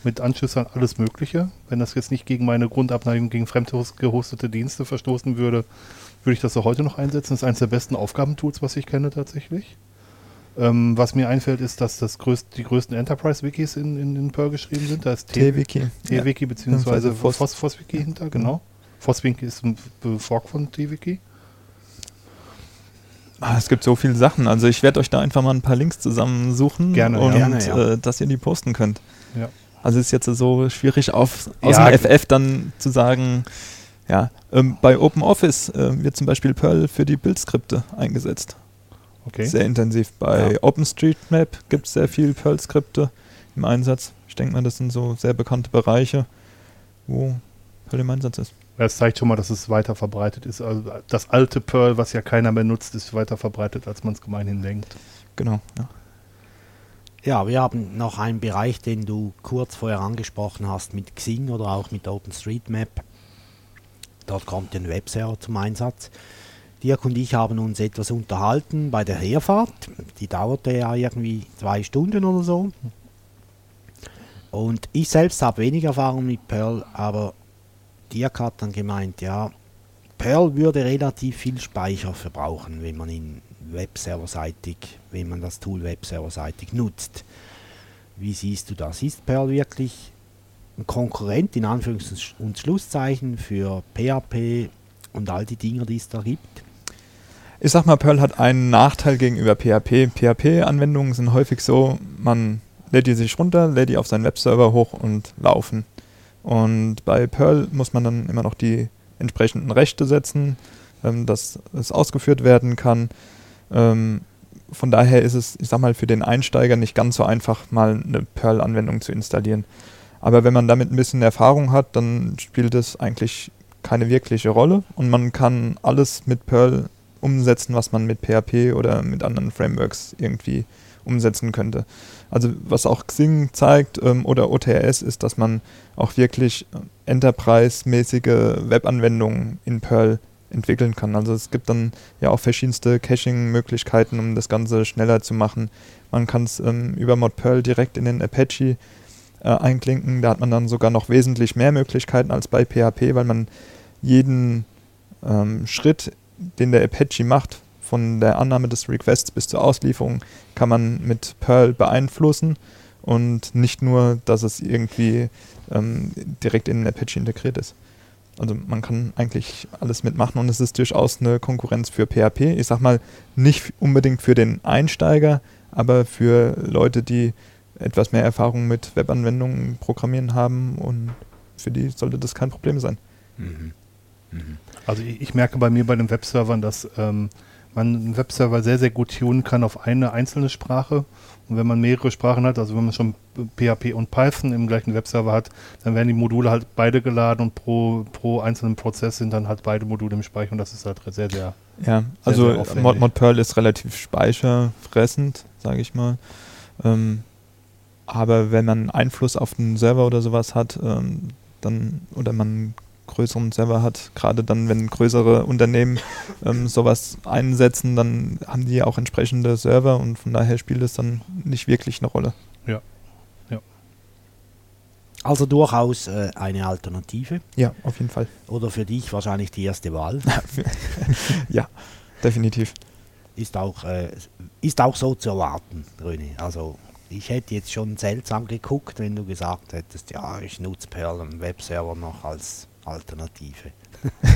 Mit Anschlüssen an alles Mögliche. Wenn das jetzt nicht gegen meine Grundabneigung gegen fremd gehostete Dienste verstoßen würde, würde ich das auch heute noch einsetzen. Das ist eines der besten Aufgabentools, was ich kenne tatsächlich. Ähm, was mir einfällt, ist, dass das größt, die größten Enterprise-Wikis in, in, in Perl geschrieben sind. Da ist T-Wiki. T-Wiki beziehungsweise Beziehungsweise Phos- Phos-Wiki hinter, genau. Phos-Wiki ist ein Fork von T-Wiki. Ah, es gibt so viele Sachen. Also ich werde euch da einfach mal ein paar Links zusammensuchen Gerne, und ja. Gerne, ja. Äh, dass ihr die posten könnt. Ja. Also ist jetzt so schwierig auf, aus Ja, dem FF dann zu sagen, ja, ähm, bei OpenOffice äh, wird zum Beispiel Perl für die Bildskripte eingesetzt. Okay. Sehr intensiv. Bei Ja. OpenStreetMap gibt es sehr viel Perl-Skripte im Einsatz. Ich denke mal, das sind so sehr bekannte Bereiche, wo Perl im Einsatz ist. Das zeigt schon mal, dass es weiter verbreitet ist. Also das alte Perl, was ja keiner mehr nutzt, ist weiter verbreitet, als man es gemeinhin denkt. Genau. Ja. Ja, wir haben noch einen Bereich, den du kurz vorher angesprochen hast, mit Xing oder auch mit OpenStreetMap. Dort kommt ein Webserver zum Einsatz. Dirk und ich haben uns etwas unterhalten bei der Herfahrt. Die dauerte ja irgendwie zwei Stunden oder so. Und ich selbst habe wenig Erfahrung mit Perl, aber Dirk hat dann gemeint, ja, Perl würde relativ viel Speicher verbrauchen, wenn man ihn webserverseitig, wenn man das Tool webserverseitig nutzt. Wie siehst du das? Ist Perl wirklich ein Konkurrent in Anführungs- und Schlusszeichen für PHP und all die Dinger, die es da gibt? Ich sag mal, Perl hat einen Nachteil gegenüber PHP. PHP-Anwendungen sind häufig so, man lädt die sich runter, lädt die auf seinen Webserver hoch und laufen. Und bei Perl muss man dann immer noch die entsprechenden Rechte setzen, ähm, dass es ausgeführt werden kann. Ähm, von daher ist es, ich sag mal, für den Einsteiger nicht ganz so einfach, mal eine Perl-Anwendung zu installieren. Aber wenn man damit ein bisschen Erfahrung hat, dann spielt es eigentlich keine wirkliche Rolle und man kann alles mit Perl umsetzen, was man mit PHP oder mit anderen Frameworks irgendwie umsetzen könnte. Also was auch Xing zeigt ähm, oder OTRS ist, dass man auch wirklich Enterprise-mäßige Webanwendungen in Perl entwickeln kann. Also es gibt dann ja auch verschiedenste Caching-Möglichkeiten, um das Ganze schneller zu machen. Man kann es ähm, über Mod Perl direkt in den Apache äh, einklinken. Da hat man dann sogar noch wesentlich mehr Möglichkeiten als bei PHP, weil man jeden ähm, Schritt, den der Apache macht, von der Annahme des Requests bis zur Auslieferung, kann man mit Perl beeinflussen und nicht nur, dass es irgendwie ähm, direkt in den Apache integriert ist. Also man kann eigentlich alles mitmachen und es ist durchaus eine Konkurrenz für PHP. Ich sag mal, nicht unbedingt für den Einsteiger, aber für Leute, die etwas mehr Erfahrung mit Webanwendungen programmieren haben und für die sollte das kein Problem sein. Mhm. Mhm. Also ich, ich, merke bei mir bei den Webservern, dass ähm, man einen Webserver sehr, sehr gut tunen kann auf eine einzelne Sprache. Und wenn man mehrere Sprachen hat, also wenn man schon PHP und Python im gleichen Webserver hat, dann werden die Module halt beide geladen und pro, pro einzelnen Prozess sind dann halt beide Module im Speicher und das ist halt sehr, sehr. Ja, also sehr, sehr Mod, Mod Perl ist relativ speicherfressend, sage ich mal. Ähm, aber wenn man Einfluss auf den Server oder sowas hat, ähm, dann oder man größeren Server hat, gerade dann, wenn größere Unternehmen ähm, sowas einsetzen, dann haben die auch entsprechende Server und von daher spielt es dann nicht wirklich eine Rolle. Ja. ja. Also durchaus äh, eine Alternative. Ja, auf jeden Fall. Oder für dich wahrscheinlich die erste Wahl. <laughs> ja, definitiv. Ist auch, äh, ist auch so zu erwarten, René. Also ich hätte jetzt schon seltsam geguckt, wenn du gesagt hättest, ja, ich nutze Perl am Webserver noch als Alternative. <laughs>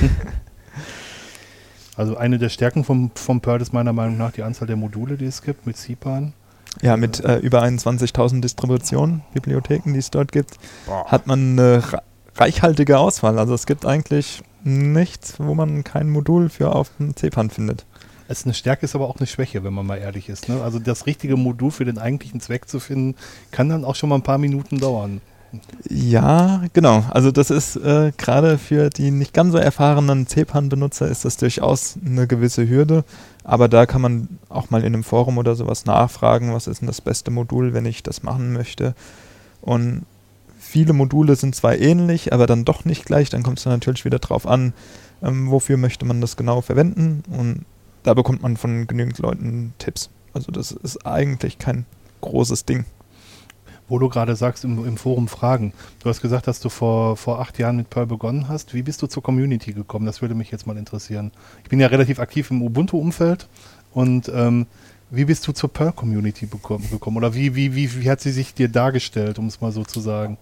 also eine der Stärken vom, vom Perl ist meiner Meinung nach die Anzahl der Module, die es gibt mit CPAN. Ja, mit äh, über 21.000 Distributionen, Bibliotheken, die es dort gibt, Boah. hat man eine reichhaltige Auswahl. Also es gibt eigentlich nichts, wo man kein Modul für auf dem CPAN findet. Es ist eine Stärke, ist aber auch eine Schwäche, wenn man mal ehrlich ist. Ne? Also das richtige Modul für den eigentlichen Zweck zu finden, kann dann auch schon mal ein paar Minuten dauern. Ja, genau. Also das ist äh, gerade für die nicht ganz so erfahrenen CPAN-Benutzer ist das durchaus eine gewisse Hürde. Aber da kann man auch mal in einem Forum oder sowas nachfragen, was ist denn das beste Modul, wenn ich das machen möchte. Und viele Module sind zwar ähnlich, aber dann doch nicht gleich. Dann kommt es natürlich wieder drauf an, ähm, wofür möchte man das genau verwenden. Und da bekommt man von genügend Leuten Tipps. Also das ist eigentlich kein großes Ding. Wo du gerade sagst, im, im, Forum Fragen. Du hast gesagt, dass du vor, vor acht Jahren mit Perl begonnen hast. Wie bist du zur Community gekommen? Das würde mich jetzt mal interessieren. Ich bin ja relativ aktiv im Ubuntu-Umfeld und ähm, wie bist du zur Perl-Community gekommen? Oder wie, wie, wie, wie hat sie sich dir dargestellt, um es mal so zu sagen?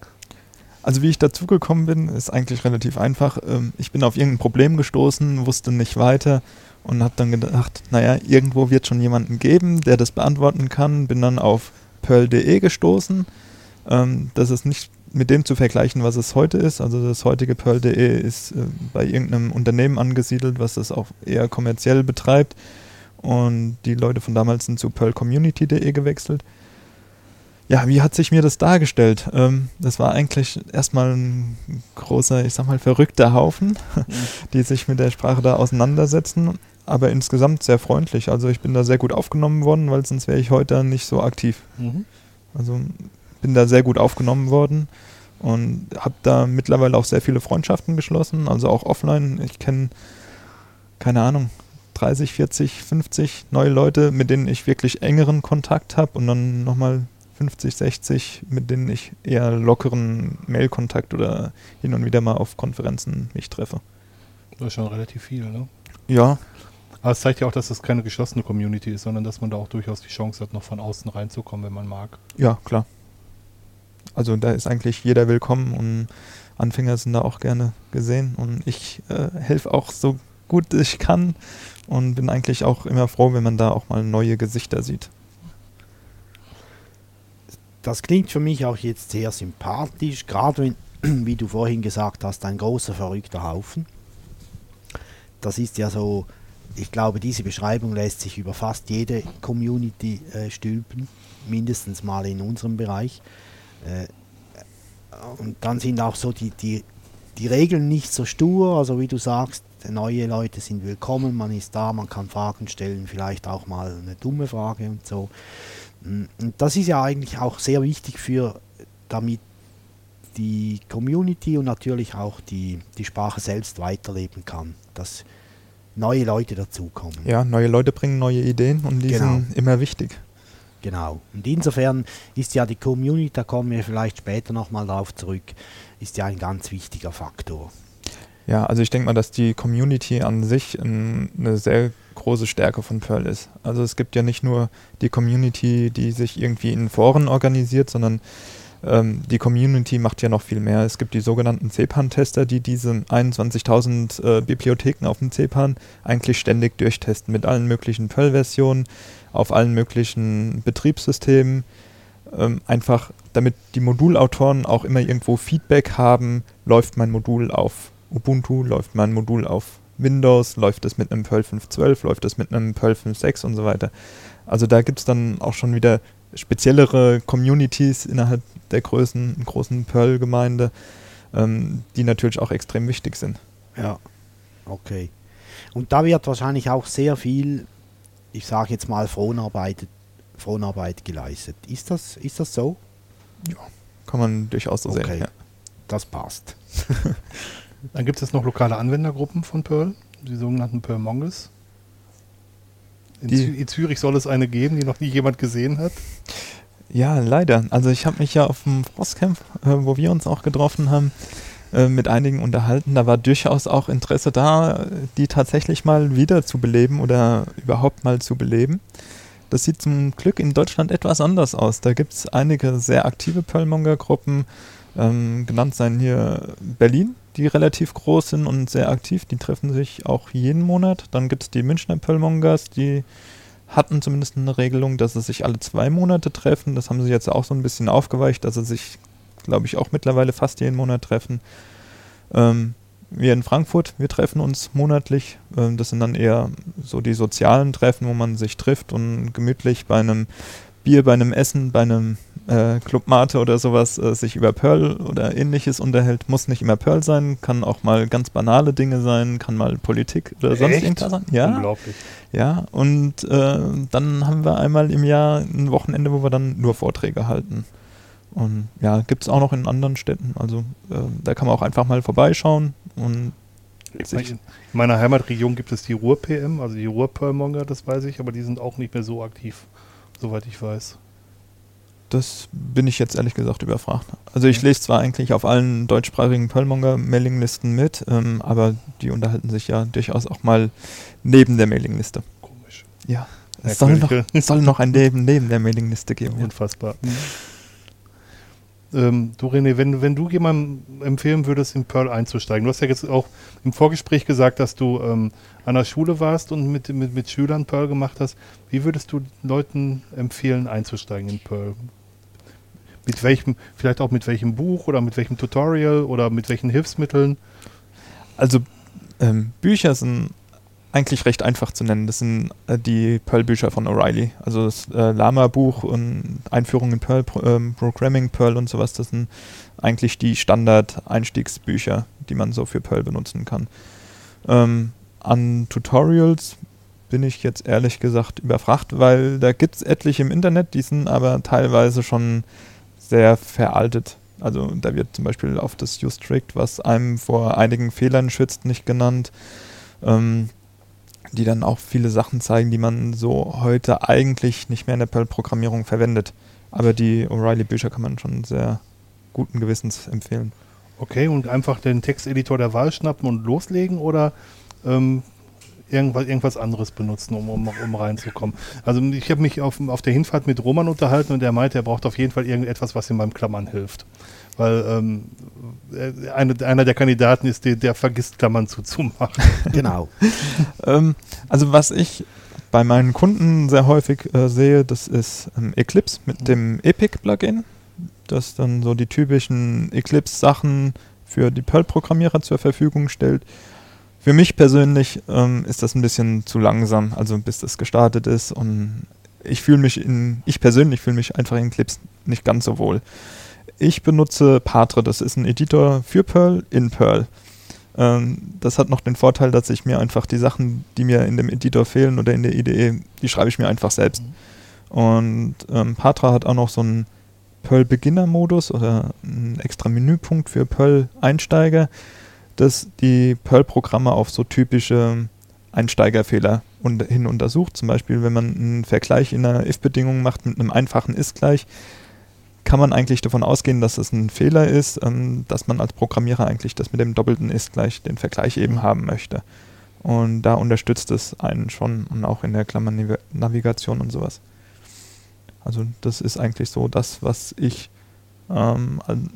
Also wie ich dazugekommen bin, ist eigentlich relativ einfach. Ähm, ich bin auf irgendein Problem gestoßen, wusste nicht weiter und habe dann gedacht, naja, irgendwo wird schon jemanden geben, der das beantworten kann. Bin dann auf Pearl.de gestoßen. Ähm, das ist nicht mit dem zu vergleichen, was es heute ist. Also das heutige Pearl.de ist äh, bei irgendeinem Unternehmen angesiedelt, was das auch eher kommerziell betreibt. Und die Leute von damals sind zu pearlcommunity.de gewechselt. Ja, wie hat sich mir das dargestellt? Ähm, das war eigentlich erstmal ein großer, ich sag mal, verrückter Haufen, mhm. die sich mit der Sprache da auseinandersetzen aber insgesamt sehr freundlich. Also ich bin da sehr gut aufgenommen worden, weil sonst wäre ich heute nicht so aktiv. Mhm. Also bin da sehr gut aufgenommen worden und habe da mittlerweile auch sehr viele Freundschaften geschlossen, also auch offline. Ich kenne, keine Ahnung, 30, 40, 50 neue Leute, mit denen ich wirklich engeren Kontakt habe und dann nochmal 50, 60, mit denen ich eher lockeren Mailkontakt oder hin und wieder mal auf Konferenzen mich treffe. Das ist schon relativ viel, ne? Ja, aber es zeigt ja auch, dass das keine geschlossene Community ist, sondern dass man da auch durchaus die Chance hat, noch von außen reinzukommen, wenn man mag. Ja, klar. Also da ist eigentlich jeder willkommen und Anfänger sind da auch gerne gesehen und ich äh, helfe auch so gut ich kann und bin eigentlich auch immer froh, wenn man da auch mal neue Gesichter sieht. Das klingt für mich auch jetzt sehr sympathisch, gerade wenn, <clears throat> wie du vorhin gesagt hast, ein großer verrückter Haufen. Das ist ja so ich glaube, diese Beschreibung lässt sich über fast jede Community äh, stülpen, mindestens mal in unserem Bereich. Äh, und dann sind auch so die, die, die Regeln nicht so stur, also wie du sagst, neue Leute sind willkommen, man ist da, man kann Fragen stellen, vielleicht auch mal eine dumme Frage und so. Mm, Und das ist ja eigentlich auch sehr wichtig für, damit die Community und natürlich auch die, die Sprache selbst weiterleben kann, dass neue Leute dazukommen. Ja, neue Leute bringen neue Ideen und die Genau. sind immer wichtig. Genau. Und insofern ist ja die Community, da kommen wir vielleicht später nochmal darauf zurück, ist ja ein ganz wichtiger Faktor. Ja, also ich denke mal, dass die Community an sich eine sehr große Stärke von Perl ist. Also es gibt ja nicht nur die Community, die sich irgendwie in Foren organisiert, sondern ähm, die Community macht ja noch viel mehr. Es gibt die sogenannten CPAN-Tester, die diese 21.000 äh, Bibliotheken auf dem CPAN eigentlich ständig durchtesten mit allen möglichen Perl-Versionen, auf allen möglichen Betriebssystemen. Ähm, einfach damit die Modulautoren auch immer irgendwo Feedback haben, läuft mein Modul auf Ubuntu, läuft mein Modul auf Windows, läuft es mit einem Perl 5.12, läuft es mit einem Perl 5.6 und so weiter. Also da gibt es dann auch schon wieder speziellere Communities innerhalb der Größen, großen Perl-Gemeinde, ähm, die natürlich auch extrem wichtig sind. Ja, okay. Und da wird wahrscheinlich auch sehr viel, ich sage jetzt mal, Fronarbeit, Fronarbeit geleistet. Ist das, ist das so? Kann man durchaus so Okay. sehen. Ja. Das passt. <laughs> Dann gibt es noch lokale Anwendergruppen von Perl, die sogenannten Perlmongers. In, Die- Zü in Zürich soll es eine geben, die noch nie jemand gesehen hat. Ja, leider. Also ich habe mich ja auf dem Frostcamp, äh, wo wir uns auch getroffen haben, äh, mit einigen unterhalten. Da war durchaus auch Interesse da, die tatsächlich mal wieder zu beleben oder überhaupt mal zu beleben. Das sieht zum Glück in Deutschland etwas anders aus. Da gibt es einige sehr aktive Perlmonger-Gruppen. Ähm, genannt seien hier Berlin, die relativ groß sind und sehr aktiv. Die treffen sich auch jeden Monat. Dann gibt es die Münchner Perlmongers, die hatten zumindest eine Regelung, dass sie sich alle zwei Monate treffen. Das haben sie jetzt auch so ein bisschen aufgeweicht, dass sie sich, glaube ich, auch mittlerweile fast jeden Monat treffen. Ähm, wir in Frankfurt, wir treffen uns monatlich. Ähm, das sind dann eher so die sozialen Treffen, wo man sich trifft und gemütlich bei einem Bier, bei einem Essen, bei einem äh, Club Mate oder sowas äh, sich über Perl oder ähnliches unterhält. Muss nicht immer Perl sein, kann auch mal ganz banale Dinge sein, kann mal Politik oder sonst Echt? irgendwas sein. Ja, Unglaublich. ja, und äh, dann haben wir einmal im Jahr ein Wochenende, wo wir dann nur Vorträge halten. Und ja, gibt es auch noch in anderen Städten. Also äh, da kann man auch einfach mal vorbeischauen und In meiner Heimatregion gibt es die Ruhr-PM, also die Ruhr-Perlmonger, das weiß ich, aber die sind auch nicht mehr so aktiv, soweit ich weiß. das bin ich jetzt ehrlich gesagt überfragt. Also ich lese zwar eigentlich auf allen deutschsprachigen Perlmonger-Mailinglisten mit, ähm, aber die unterhalten sich ja durchaus auch mal neben der Mailingliste. Komisch. Ja, es soll noch, soll noch ein Leben neben der Mailingliste geben. Ja. Ähm, du René, wenn, wenn du jemandem empfehlen würdest, in Perl einzusteigen, du hast ja jetzt auch im Vorgespräch gesagt, dass du ähm, an der Schule warst und mit, mit, mit Schülern Perl gemacht hast. Wie würdest du Leuten empfehlen, einzusteigen in Perl? Mit welchem, vielleicht auch mit welchem Buch oder mit welchem Tutorial oder mit welchen Hilfsmitteln? Also ähm, Bücher sind eigentlich recht einfach zu nennen. Das sind äh, die Perl-Bücher von O'Reilly. Also das äh, Lama-Buch und Einführung in Perl, Pro, ähm, Programming Perl und sowas. Das sind eigentlich die Standard-Einstiegsbücher, die man so für Perl benutzen kann. Ähm, an Tutorials bin ich jetzt ehrlich gesagt überfragt, weil da gibt es etliche im Internet, die sind aber teilweise schon sehr veraltet. Also da wird zum Beispiel auf das U-Strict, was einem vor einigen Fehlern schützt, nicht genannt. Ähm, die dann auch viele Sachen zeigen, die man so heute eigentlich nicht mehr in der Perl-Programmierung verwendet. Aber die O'Reilly-Bücher kann man schon sehr guten Gewissens empfehlen. Okay, und einfach den Texteditor der Wahl schnappen und loslegen oder ähm, irgendwas, irgendwas anderes benutzen, um, um, um reinzukommen. Also ich habe mich auf, auf der Hinfahrt mit Roman unterhalten und er meinte, er braucht auf jeden Fall irgendetwas, was ihm beim Klammern hilft. Weil ähm, äh, eine, einer der Kandidaten ist, der, der vergisst Klammern zuzumachen. <laughs> Genau. Ähm, also was ich bei meinen Kunden sehr häufig äh, sehe, das ist ähm, Eclipse mit dem Epic-Plugin, das dann so die typischen Eclipse-Sachen für die Perl-Programmierer zur Verfügung stellt. Für mich persönlich ähm, ist das ein bisschen zu langsam, also bis das gestartet ist und ich fühle mich in, ich persönlich fühle mich einfach in Eclipse nicht ganz so wohl. Ich benutze Patre, das ist ein Editor für Perl in Perl. Ähm, das hat noch den Vorteil, dass ich mir einfach die Sachen, die mir in dem Editor fehlen oder in der IDE, die schreibe ich mir einfach selbst. Und ähm, Patra hat auch noch so einen Perl-Beginner-Modus oder einen extra Menüpunkt für Perl-Einsteiger, das die Perl-Programme auf so typische Einsteigerfehler hin untersucht. Zum Beispiel, wenn man einen Vergleich in einer if-Bedingung macht mit einem einfachen ist-Gleich, kann man eigentlich davon ausgehen, dass es ein Fehler ist, ähm, dass man als Programmierer eigentlich das mit dem doppelten ist-Gleich den Vergleich eben haben möchte. Und da unterstützt es einen schon und auch in der Klammernavigation und sowas. Also das ist eigentlich so das, was ich ähm, an,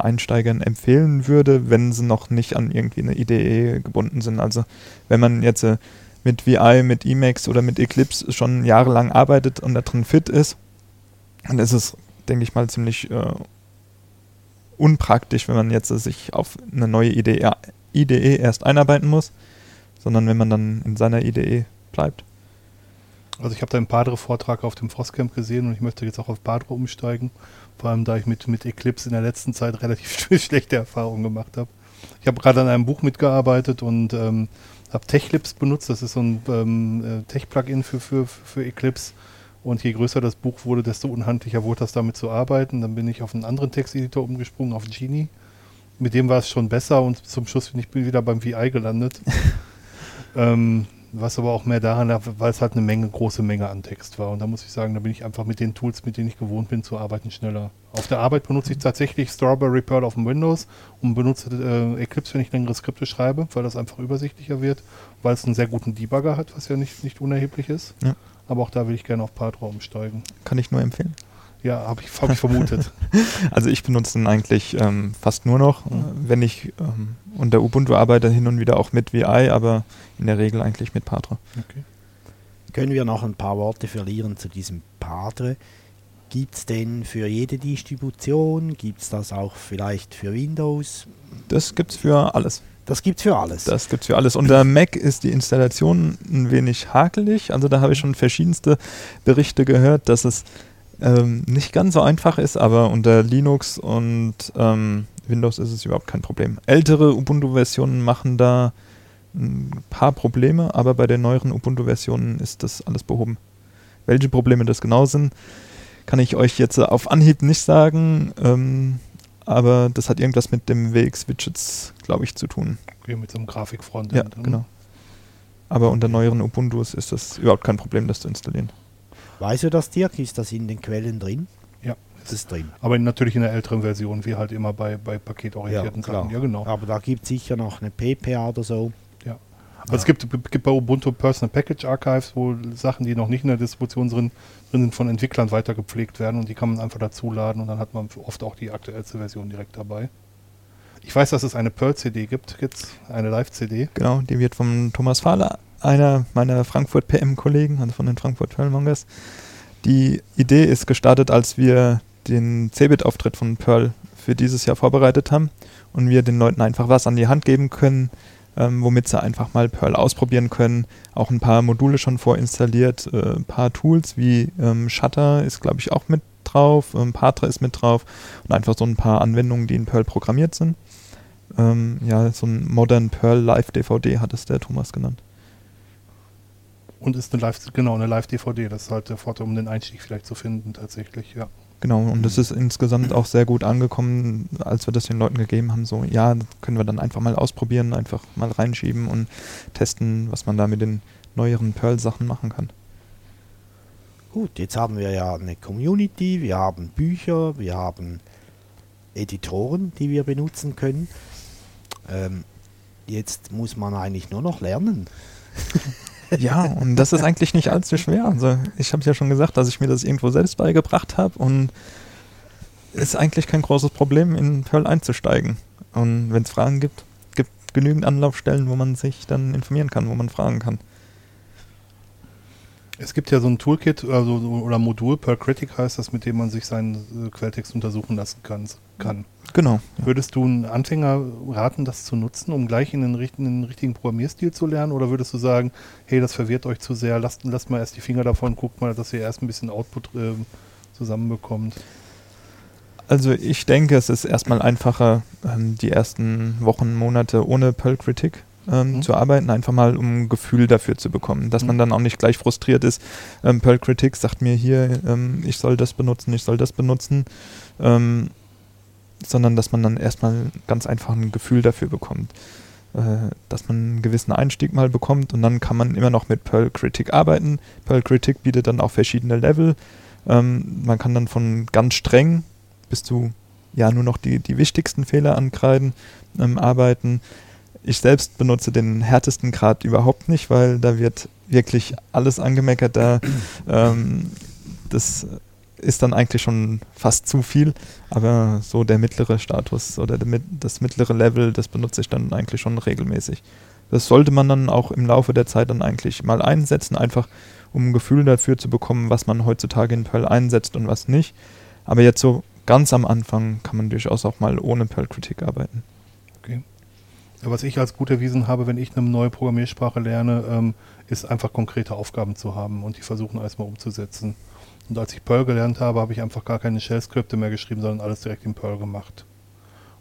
Einsteigern empfehlen würde, wenn sie noch nicht an irgendwie eine IDE gebunden sind. Also wenn man jetzt äh, mit VI, mit Emacs oder mit Eclipse schon jahrelang arbeitet und da drin fit ist, dann ist es, denke ich mal, ziemlich äh, unpraktisch, wenn man jetzt äh, sich auf eine neue IDE, IDE erst einarbeiten muss, sondern wenn man dann in seiner IDE bleibt. Also ich habe deinen Padre-Vortrag auf dem Frostcamp gesehen und ich möchte jetzt auch auf Padre umsteigen. Vor allem, da ich mit, mit Eclipse in der letzten Zeit <laughs> relativ schlechte Erfahrungen gemacht habe. Ich habe gerade an einem Buch mitgearbeitet und ähm, habe Techlips benutzt. Das ist so ein ähm, äh, Tech-Plugin für, für, für Eclipse. Und je größer das Buch wurde, desto unhandlicher wurde das damit zu arbeiten. Dann bin ich auf einen anderen Texteditor umgesprungen, auf Genie. Mit dem war es schon besser und zum Schluss bin ich wieder beim VI gelandet. <laughs> ähm, was aber auch mehr daran lag, weil es halt eine Menge, große Menge an Text war. Und da muss ich sagen, da bin ich einfach mit den Tools, mit denen ich gewohnt bin, zu arbeiten, schneller. Auf der Arbeit benutze ich tatsächlich Strawberry Pearl auf dem Windows und benutze äh, Eclipse, wenn ich längere Skripte schreibe, weil das einfach übersichtlicher wird, weil es einen sehr guten Debugger hat, was ja nicht, nicht unerheblich ist. Ja. Aber auch da will ich gerne auf Patra umsteigen. Kann ich nur empfehlen. Ja, habe ich, hab ich vermutet. <laughs> also ich benutze den eigentlich ähm, fast nur noch, äh, wenn ich ähm, unter Ubuntu arbeite, hin und wieder auch mit VI, aber in der Regel eigentlich mit Padre. Okay. Können wir noch ein paar Worte verlieren zu diesem Padre? Gibt es denn für jede Distribution? Gibt es das auch vielleicht für Windows? Das gibt es für alles. Das gibt es für alles. Das gibt es für alles. Unter Mac ist die Installation ein wenig hakelig. Also da habe ich schon verschiedenste Berichte gehört, dass es ähm, nicht ganz so einfach ist, aber unter Linux und ähm, Windows ist es überhaupt kein Problem. Ältere Ubuntu-Versionen machen da ein paar Probleme, aber bei den neueren Ubuntu-Versionen ist das alles behoben. Welche Probleme das genau sind, kann ich euch jetzt auf Anhieb nicht sagen, ähm, aber das hat irgendwas mit dem WX-Widgets, glaube ich, zu tun. Okay, mit so einem Grafikfront. Ja, genau. Aber unter neueren Ubuntus ist das überhaupt kein Problem, das zu installieren. Weißt du das, Dirk? Ist das in den Quellen drin? Ja. Das ist drin. Aber natürlich in der älteren Version, wie halt immer bei, bei paketorientierten ja, Sachen. Ja, genau. Aber da gibt es sicher noch eine PPA oder so. Ja. Aber ja. es gibt, gibt bei Ubuntu Personal Package Archives, wo Sachen, die noch nicht in der Distribution drin, drin sind, von Entwicklern weiter gepflegt werden und die kann man einfach dazuladen und dann hat man oft auch die aktuellste Version direkt dabei. Ich weiß, dass es eine Perl-CD gibt, jetzt eine Live-CD. Genau, die wird von Thomas Fahler einer meiner Frankfurt PM-Kollegen, also von den Frankfurt Perlmongers. Die Idee ist gestartet, als wir den Cebit-Auftritt von Perl für dieses Jahr vorbereitet haben und wir den Leuten einfach was an die Hand geben können, ähm, womit sie einfach mal Perl ausprobieren können. Auch ein paar Module schon vorinstalliert, äh, ein paar Tools wie ähm, Shutter ist, glaube ich, auch mit drauf, ähm, Patra ist mit drauf und einfach so ein paar Anwendungen, die in Perl programmiert sind. Ähm, ja, so ein Modern Perl Live DVD hat es der Thomas genannt. Und ist eine Live, genau, eine Live-DVD. Das ist halt der Vorteil, um den Einstieg vielleicht zu finden, tatsächlich, ja. Genau, und das ist insgesamt auch sehr gut angekommen, als wir das den Leuten gegeben haben. So, ja, können wir dann einfach mal ausprobieren, einfach mal reinschieben und testen, was man da mit den neueren Perl-Sachen machen kann. Gut, jetzt haben wir ja eine Community, wir haben Bücher, wir haben Editoren, die wir benutzen können. Ähm, jetzt muss man eigentlich nur noch lernen. <laughs> Ja, und das ist eigentlich nicht allzu schwer. Also ich habe es ja schon gesagt, dass ich mir das irgendwo selbst beigebracht habe und ist eigentlich kein großes Problem, in Perl einzusteigen. Und wenn es Fragen gibt, gibt genügend Anlaufstellen, wo man sich dann informieren kann, wo man fragen kann. Es gibt ja so ein Toolkit also, oder Modul, Perl Critic heißt das, mit dem man sich seinen äh, Quelltext untersuchen lassen kann. Genau. Ja. Würdest du einen Anfänger raten, das zu nutzen, um gleich in den, in den, richtigen Programmierstil zu lernen? Oder würdest du sagen, hey, das verwirrt euch zu sehr, lasst, lasst mal erst die Finger davon, guckt mal, dass ihr erst ein bisschen Output äh, zusammenbekommt? Also ich denke, es ist erstmal einfacher, ähm, die ersten Wochen, Monate ohne Perl Critic ähm, Mhm. zu arbeiten, einfach mal um ein Gefühl dafür zu bekommen, dass man Mhm. dann auch nicht gleich frustriert ist. Ähm, Perl Critic sagt mir hier, ähm, ich soll das benutzen, ich soll das benutzen, ähm, sondern dass man dann erstmal ganz einfach ein Gefühl dafür bekommt. Äh, dass man einen gewissen Einstieg mal bekommt und dann kann man immer noch mit Perl Critic arbeiten. Perl Critic bietet dann auch verschiedene Level. Ähm, man kann dann von ganz streng bis zu ja nur noch die, die wichtigsten Fehler ankreiden, ähm, arbeiten. Ich selbst benutze den härtesten Grad überhaupt nicht, weil da wird wirklich alles angemeckert. Da, ähm, das ist dann eigentlich schon fast zu viel, aber so der mittlere Status oder das mittlere Level, das benutze ich dann eigentlich schon regelmäßig. Das sollte man dann auch im Laufe der Zeit dann eigentlich mal einsetzen, einfach um ein Gefühl dafür zu bekommen, was man heutzutage in Perl einsetzt und was nicht. Aber jetzt so ganz am Anfang kann man durchaus auch mal ohne Perl-Kritik arbeiten. Ja, Was ich als gut erwiesen habe, wenn ich eine neue Programmiersprache lerne, ähm, ist einfach konkrete Aufgaben zu haben und die versuchen erstmal umzusetzen. Und als ich Perl gelernt habe, habe ich einfach gar keine Shell-Skripte mehr geschrieben, sondern alles direkt in Perl gemacht.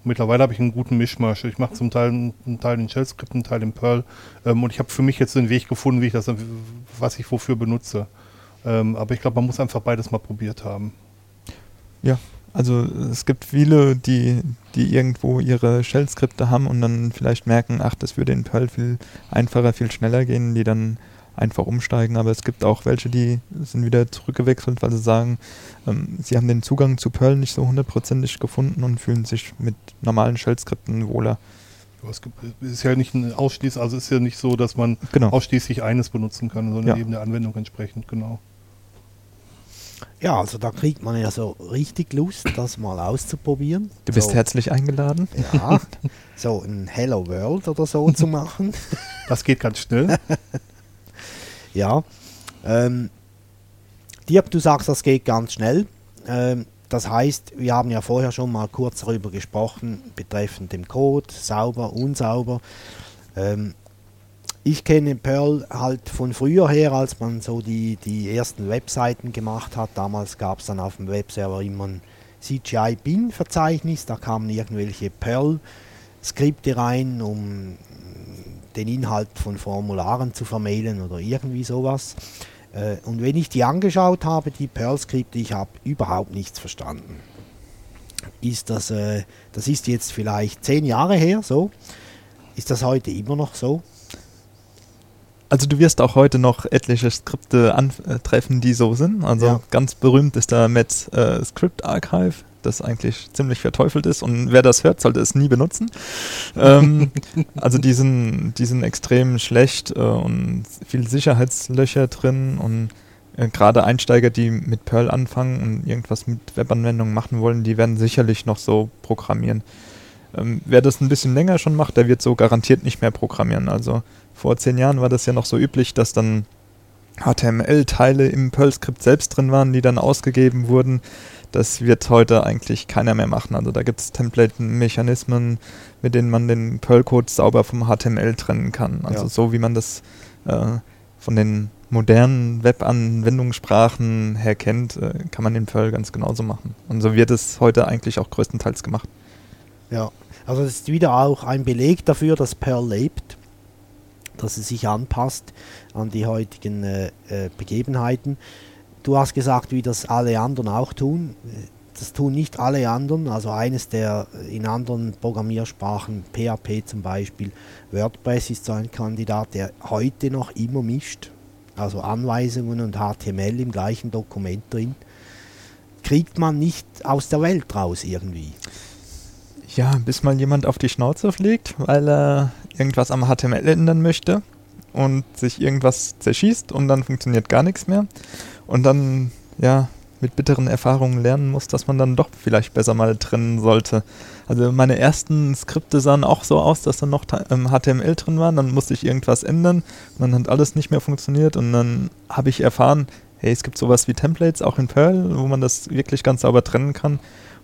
Und mittlerweile habe ich einen guten Mischmasch. Ich mache zum Teil einen Teil in Shell-Skripten, einen Teil in Perl. Ähm, und ich habe für mich jetzt den Weg gefunden, wie ich das, was ich wofür benutze. Ähm, aber ich glaube, man muss einfach beides mal probiert haben. Also es gibt viele, die, die irgendwo ihre Shell-Skripte haben und dann vielleicht merken, ach, das würde in Perl viel einfacher, viel schneller gehen, die dann einfach umsteigen. Aber es gibt auch welche, die sind wieder zurückgewechselt, weil sie sagen, ähm, sie haben den Zugang zu Perl nicht so hundertprozentig gefunden und fühlen sich mit normalen Shell-Skripten wohler. Es ist ja nicht ein Ausschließ, also es ist ja nicht so, dass man Genau. ausschließlich eines benutzen kann, sondern Ja. eben der Anwendung entsprechend, genau. Ja, also da kriegt man ja so richtig Lust, das mal auszuprobieren. Du bist so, herzlich eingeladen. Ja, so ein Hello World oder so zu <laughs> machen. Das geht ganz schnell. <laughs> Ja. Ähm, Dirk, du sagst, das geht ganz schnell. Ähm, das heißt, wir haben ja vorher schon mal kurz darüber gesprochen, betreffend dem Code, sauber, unsauber. Ähm, ich kenne Perl halt von früher her, als man so die, die ersten Webseiten gemacht hat. Damals gab es dann auf dem Webserver immer ein CGI-Bin-Verzeichnis, da kamen irgendwelche Perl-Skripte rein, um den Inhalt von Formularen zu vermailen oder irgendwie sowas. Äh, Und wenn ich die angeschaut habe, die Perl-Skripte, ich habe überhaupt nichts verstanden. Ist das, äh, das ist jetzt vielleicht zehn Jahre her, so. Ist das heute immer noch so? Also du wirst auch heute noch etliche Skripte antreffen, die so sind. Also Ja. ganz berühmt ist da Metz äh, Script Archive, das eigentlich ziemlich verteufelt ist und wer das hört, sollte es nie benutzen. <laughs> ähm, also die sind, die sind extrem schlecht äh, und viel Sicherheitslöcher drin und äh, gerade Einsteiger, die mit Perl anfangen und irgendwas mit Webanwendungen machen wollen, die werden sicherlich noch so programmieren. Ähm, wer das ein bisschen länger schon macht, der wird so garantiert nicht mehr programmieren. Also vor zehn Jahren war das ja noch so üblich, dass dann HTML-Teile im Perl-Skript selbst drin waren, die dann ausgegeben wurden. Das wird heute eigentlich keiner mehr machen. Also da gibt es Template-Mechanismen, mit denen man den Perl-Code sauber vom HTML trennen kann. Also Ja. so wie man das äh, von den modernen Web-Anwendungssprachen her kennt, äh, kann man den Perl ganz genauso machen. Und so wird es heute eigentlich auch größtenteils gemacht. Ja, also das ist wieder auch ein Beleg dafür, dass Perl lebt, dass es sich anpasst an die heutigen äh, äh, Begebenheiten. Du hast gesagt, wie das alle anderen auch tun. Das tun nicht alle anderen. Also eines der äh, in anderen Programmiersprachen, PHP zum Beispiel, WordPress ist so ein Kandidat, der heute noch immer mischt. Also Anweisungen und HTML im gleichen Dokument drin. Kriegt man nicht aus der Welt raus irgendwie. Ja, bis mal jemand auf die Schnauze fliegt, weil er irgendwas am HTML ändern möchte und sich irgendwas zerschießt und dann funktioniert gar nichts mehr. Und dann, ja, mit bitteren Erfahrungen lernen muss, dass man dann doch vielleicht besser mal trennen sollte. Also meine ersten Skripte sahen auch so aus, dass dann noch ta- ähm, HTML drin war, dann musste ich irgendwas ändern und dann hat alles nicht mehr funktioniert und dann habe ich erfahren, hey, es gibt sowas wie Templates, auch in Perl, wo man das wirklich ganz sauber trennen kann.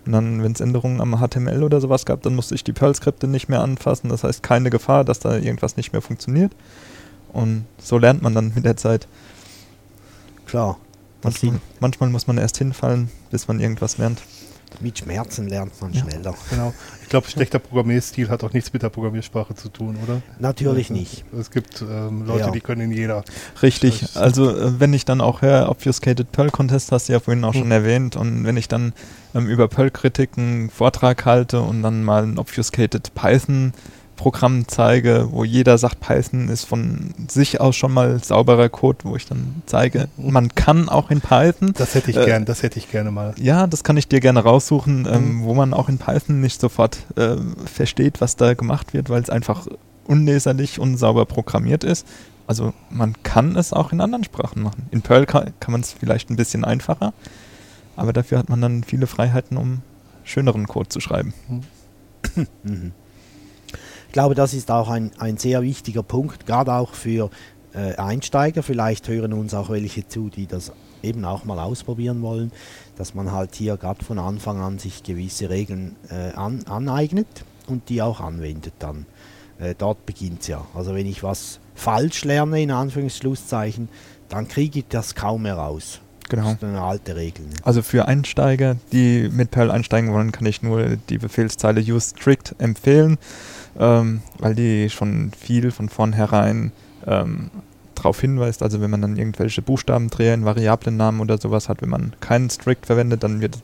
Und dann, wenn es Änderungen am HTML oder sowas gab, dann musste ich die Perl-Skripte nicht mehr anfassen. Das heißt, keine Gefahr, dass da irgendwas nicht mehr funktioniert. Und so lernt man dann mit der Zeit. Klar. Manchmal, manchmal muss man erst hinfallen, bis man irgendwas lernt. Mit Schmerzen lernt man Ja. schneller. Genau. Ich glaube, schlechter Programmierstil hat auch nichts mit der Programmiersprache zu tun, oder? Natürlich nicht. Es gibt ähm, Leute, Ja. die können in jeder. Richtig, Das- also äh, wenn ich dann auch höre, Obfuscated Perl Contest hast du ja vorhin auch Hm. schon erwähnt und wenn ich dann ähm, über Perl-Kritik einen Vortrag halte und dann mal ein Obfuscated Python Programm zeige, wo jeder sagt, Python ist von sich aus schon mal sauberer Code, wo ich dann zeige, man kann auch in Python. Das hätte ich Äh, gern, das hätte ich gerne mal. Ja, das kann ich dir gerne raussuchen, ähm, Mhm. wo man auch in Python nicht sofort äh, versteht, was da gemacht wird, weil es einfach unleserlich, unsauber programmiert ist. Also man kann es auch in anderen Sprachen machen. In Perl kann, kann man es vielleicht ein bisschen einfacher, aber dafür hat man dann viele Freiheiten, um schöneren Code zu schreiben. Mhm. <clears throat> Ich glaube, das ist auch ein, ein sehr wichtiger Punkt, gerade auch für äh, Einsteiger. Vielleicht hören uns auch welche zu, die das eben auch mal ausprobieren wollen, dass man halt hier gerade von Anfang an sich gewisse Regeln äh, an, aneignet und die auch anwendet dann. Äh, dort beginnt es ja. Also wenn ich was falsch lerne, in Anführungsschlusszeichen, dann kriege ich das kaum mehr raus. Genau. Das ist eine alte Regel. Ne? Also für Einsteiger, die mit Perl einsteigen wollen, kann ich nur die Befehlszeile use strict empfehlen, ähm, weil die schon viel von vornherein ähm, darauf hinweist. Also wenn man dann irgendwelche Buchstabendreher in Variablennamen oder sowas hat, wenn man keinen strict verwendet, dann wird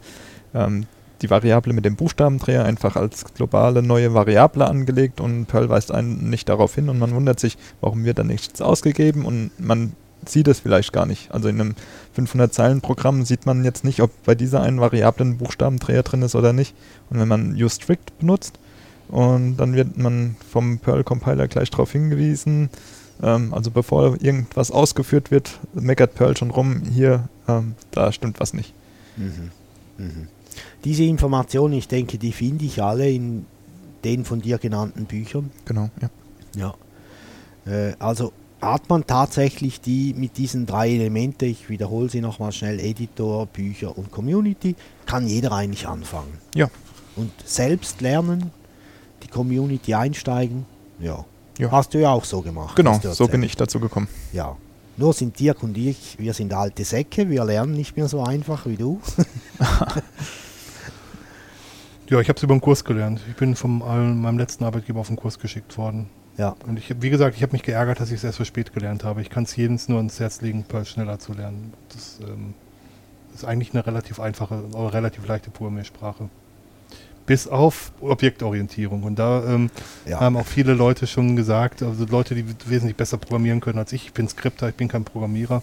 ähm, die Variable mit dem Buchstabendreher einfach als globale neue Variable angelegt und Perl weist einen nicht darauf hin und man wundert sich, warum wird da nichts ausgegeben und man sieht es vielleicht gar nicht. Also in einem 500-Zeilen-Programm sieht man jetzt nicht, ob bei dieser einen Variable ein Buchstabendreher drin ist oder nicht. Und wenn man useStrict benutzt und dann wird man vom Perl-Compiler gleich darauf hingewiesen, ähm, also bevor irgendwas ausgeführt wird, meckert Perl schon rum, hier, ähm, da stimmt was nicht. Mhm. Mhm. Diese Informationen, ich denke, die finde ich alle in den von dir genannten Büchern. Genau, ja. Ja. Äh, also hat man tatsächlich die mit diesen drei Elemente, ich wiederhole sie nochmal schnell, Editor, Bücher und Community, kann jeder eigentlich anfangen. Ja. Und selbst lernen, Community einsteigen, ja. Ja. Hast du ja auch so gemacht. Genau, so bin ich dazu gekommen. Ja. Nur sind Dirk und ich, wir sind alte Säcke, wir lernen nicht mehr so einfach wie du. <laughs> Ja, ich habe es über den Kurs gelernt. Ich bin von meinem letzten Arbeitgeber auf den Kurs geschickt worden. Ja. Und ich, hab- wie gesagt, ich habe mich geärgert, dass ich es erst so spät gelernt habe. Ich kann es jedem nur ans Herz legen, Perl schneller zu lernen. Das ähm, ist eigentlich eine relativ einfache, relativ leichte Programmiersprache. Bis auf Objektorientierung. Und da ähm, Ja. haben auch viele Leute schon gesagt, also Leute, die wesentlich besser programmieren können als ich. Ich bin Skripter, ich bin kein Programmierer.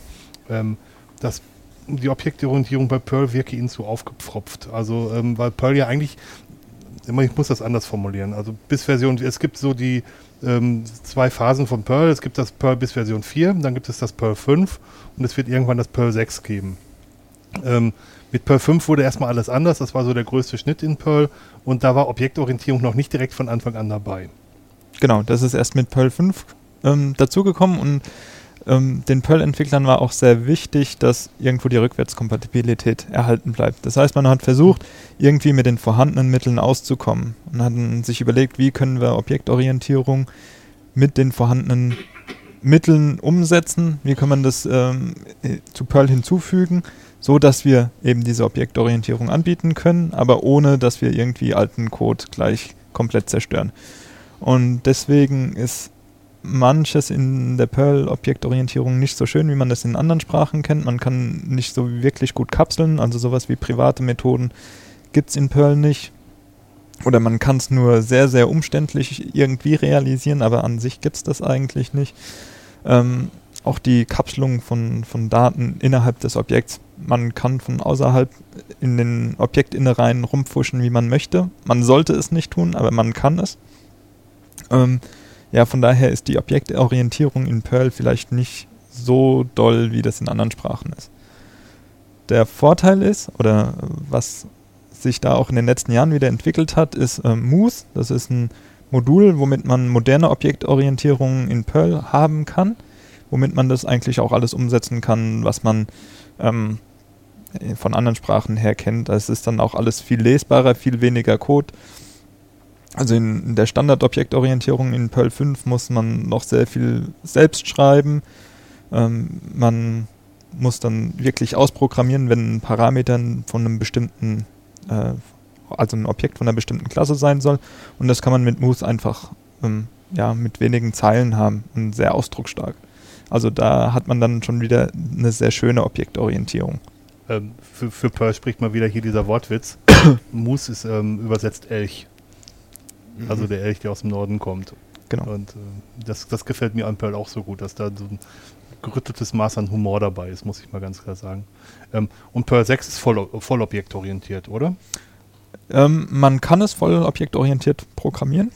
Ähm, dass die Objektorientierung bei Perl wirke ihnen zu aufgepfropft. Also, ähm, weil Perl ja eigentlich, ich muss das anders formulieren. Also bis Version, es gibt so die ähm, zwei Phasen von Perl. Es gibt das Perl bis Version 4, dann gibt es das Perl 5 und es wird irgendwann das Perl 6 geben. Ähm, mit Perl 5 wurde erstmal alles anders. Das war so der größte Schnitt in Perl und da war Objektorientierung noch nicht direkt von Anfang an dabei. Genau, das ist erst mit Perl 5 ähm, dazugekommen und ähm, den Perl-Entwicklern war auch sehr wichtig, dass irgendwo die Rückwärtskompatibilität erhalten bleibt. Das heißt, man hat versucht, irgendwie mit den vorhandenen Mitteln auszukommen und hat sich überlegt, wie können wir Objektorientierung mit den vorhandenen Mitteln umsetzen, wie kann man das ähm, äh, zu Perl hinzufügen, so dass wir eben diese Objektorientierung anbieten können, aber ohne, dass wir irgendwie alten Code gleich komplett zerstören. Und deswegen ist manches in der Perl-Objektorientierung nicht so schön, wie man das in anderen Sprachen kennt. Man kann nicht so wirklich gut kapseln, also sowas wie private Methoden gibt es in Perl nicht. Oder man kann es nur sehr, sehr umständlich irgendwie realisieren, aber an sich gibt es das eigentlich nicht. Ähm, auch die Kapselung von, von Daten innerhalb des Objekts. Man kann von außerhalb in den Objektinnereien rumpfuschen, wie man möchte. Man sollte es nicht tun, aber man kann es. Ähm, ja, von daher ist die Objektorientierung in Perl vielleicht nicht so doll, wie das in anderen Sprachen ist. Der Vorteil ist, oder was sich da auch in den letzten Jahren wieder entwickelt hat, ist äh, Moose. Das ist ein Modul, womit man moderne Objektorientierung in Perl haben kann, womit man das eigentlich auch alles umsetzen kann, was man ähm, von anderen Sprachen her kennt. Es ist dann auch alles viel lesbarer, viel weniger Code. Also in, in der Standardobjektorientierung in Perl 5 muss man noch sehr viel selbst schreiben. Ähm, man muss dann wirklich ausprogrammieren, wenn ein Parameter von einem bestimmten äh, also ein Objekt von einer bestimmten Klasse sein soll. Und das kann man mit Moose einfach ähm, ja, mit wenigen Zeilen haben und sehr ausdrucksstark. Also da hat man dann schon wieder eine sehr schöne Objektorientierung. Ähm, für, für Perl spricht mal wieder hier dieser Wortwitz. <coughs> Moose ist ähm, übersetzt Elch. Also der Elch, der aus dem Norden kommt. Genau. Und äh, das, das gefällt mir an Pearl auch so gut, dass da so ein gerütteltes Maß an Humor dabei ist, muss ich mal ganz klar sagen. Ähm, und Pearl 6 ist voll, voll objektorientiert, oder? Ähm, man kann es voll objektorientiert programmieren.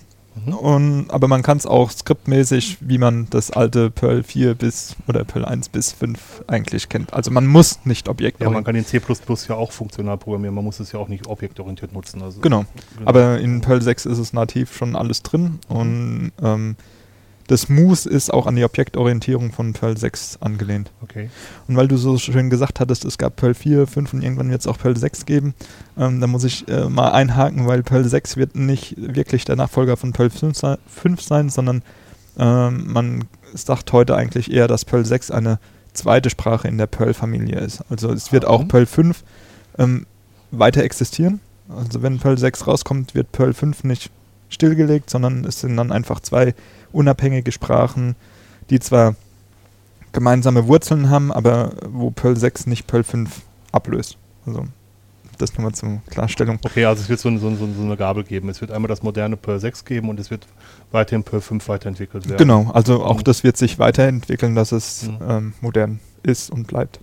Mhm. Und, aber man kann es auch skriptmäßig, wie man das alte Perl 4 bis oder Perl 1 bis 5 eigentlich kennt. Also man muss nicht Ja, objektorientiert. man kann den C ja auch funktional programmieren, man muss es ja auch nicht objektorientiert nutzen. Also, Genau. Genau. Aber in Perl 6 ist es nativ schon alles drin und ähm, das Moose ist auch an die Objektorientierung von Perl 6 angelehnt. Okay. Und weil du so schön gesagt hattest, es gab Perl 4, 5 und irgendwann wird es auch Perl 6 geben, ähm, da muss ich äh, mal einhaken, weil Perl 6 wird nicht wirklich der Nachfolger von Perl 5, sei, 5 sein, sondern ähm, man sagt heute eigentlich eher, dass Perl 6 eine zweite Sprache in der Perl-Familie ist. Also es wird auch. Perl 5 ähm, weiter existieren. Also wenn Perl 6 rauskommt, wird Perl 5 nicht stillgelegt, sondern es sind dann einfach zwei unabhängige Sprachen, die zwar gemeinsame Wurzeln haben, aber wo Perl 6 nicht Perl 5 ablöst. Also das nur mal zur Klarstellung. Okay, also es wird so, eine- so, so, eine- Gabel geben. Es wird einmal das moderne Perl 6 geben und es wird weiterhin Perl 5 weiterentwickelt werden. Genau, also auch Mhm. das wird sich weiterentwickeln, dass es Mhm. ähm, modern ist und bleibt.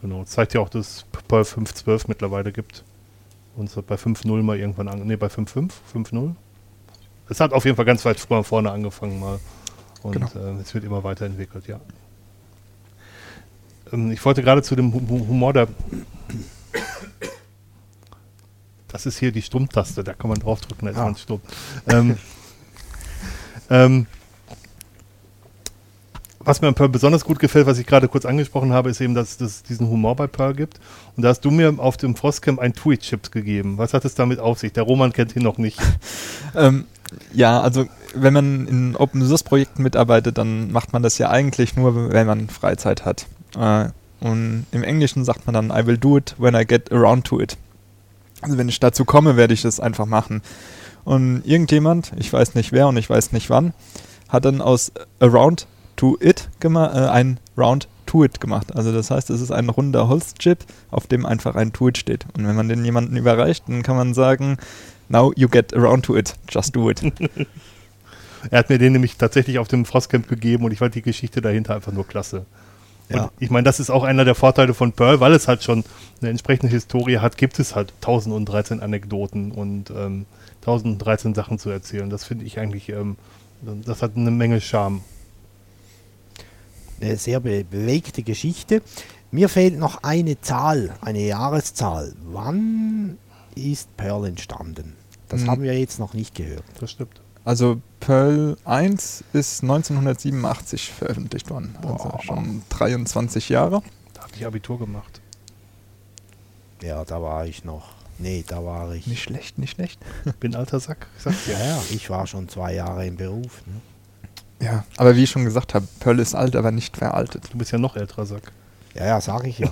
Genau. Zeigt ja auch, dass es Perl 5.12 mittlerweile gibt. Und bei 5.0 mal irgendwann an. Nee, bei 5.5? 5.0? Es hat auf jeden Fall ganz weit vorne angefangen mal. Und Genau. äh, es wird immer weiterentwickelt, ja. Ähm, ich wollte gerade zu dem Hu- Hu- Humor der. Das ist hier die Stummtaste, da kann man draufdrücken, da ist Ah. man stumm. Ähm, <laughs> ähm, was mir an Pearl besonders gut gefällt, was ich gerade kurz angesprochen habe, ist eben, dass es diesen Humor bei Pearl gibt. Und da hast du mir auf dem Frostcamp ein Tweet-Chips gegeben. Was hat es damit auf sich? Der Roman kennt ihn noch nicht. <laughs> Ähm, ja, also wenn man in Open Source Projekten mitarbeitet, dann macht man das ja eigentlich nur, wenn man Freizeit hat. Äh, und im Englischen sagt man dann, I will do it when I get around to it. Also wenn ich dazu komme, werde ich das einfach machen. Und irgendjemand, ich weiß nicht wer und ich weiß nicht wann, hat dann aus around to it gema- äh, ein round to it gemacht. Also das heißt, es ist ein runder Holzchip, auf dem einfach ein to it steht. Und wenn man den jemanden überreicht, dann kann man sagen, now you get around to it, just do it. <laughs> Er hat mir den nämlich tatsächlich auf dem Frostcamp gegeben und ich fand die Geschichte dahinter einfach nur klasse. Ja. Ich meine, das ist auch einer der Vorteile von Pearl, weil es halt schon eine entsprechende Historie hat, gibt es halt 1013 Anekdoten und ähm, 1013 Sachen zu erzählen. Das finde ich eigentlich, ähm, das hat eine Menge Charme. Eine sehr be bewegte Geschichte. Mir fehlt noch eine Zahl, eine Jahreszahl. Wann ist Pearl entstanden? Das Hm. haben wir jetzt noch nicht gehört. Das stimmt. Also Pearl 1 ist 1987 veröffentlicht worden. Also Boah. schon 23 Jahre. Da habe ich Abitur gemacht. Ja, da war ich noch. Nee, da war ich. Nicht schlecht, nicht schlecht. Bin alter Sack, ich sag's. Ja, ja, ich war schon zwei Jahre im Beruf. Ne? Ja, aber wie ich schon gesagt habe, Pearl ist alt, aber nicht veraltet. Du bist ja noch älterer Sack. Ja, ja, sag ich ja.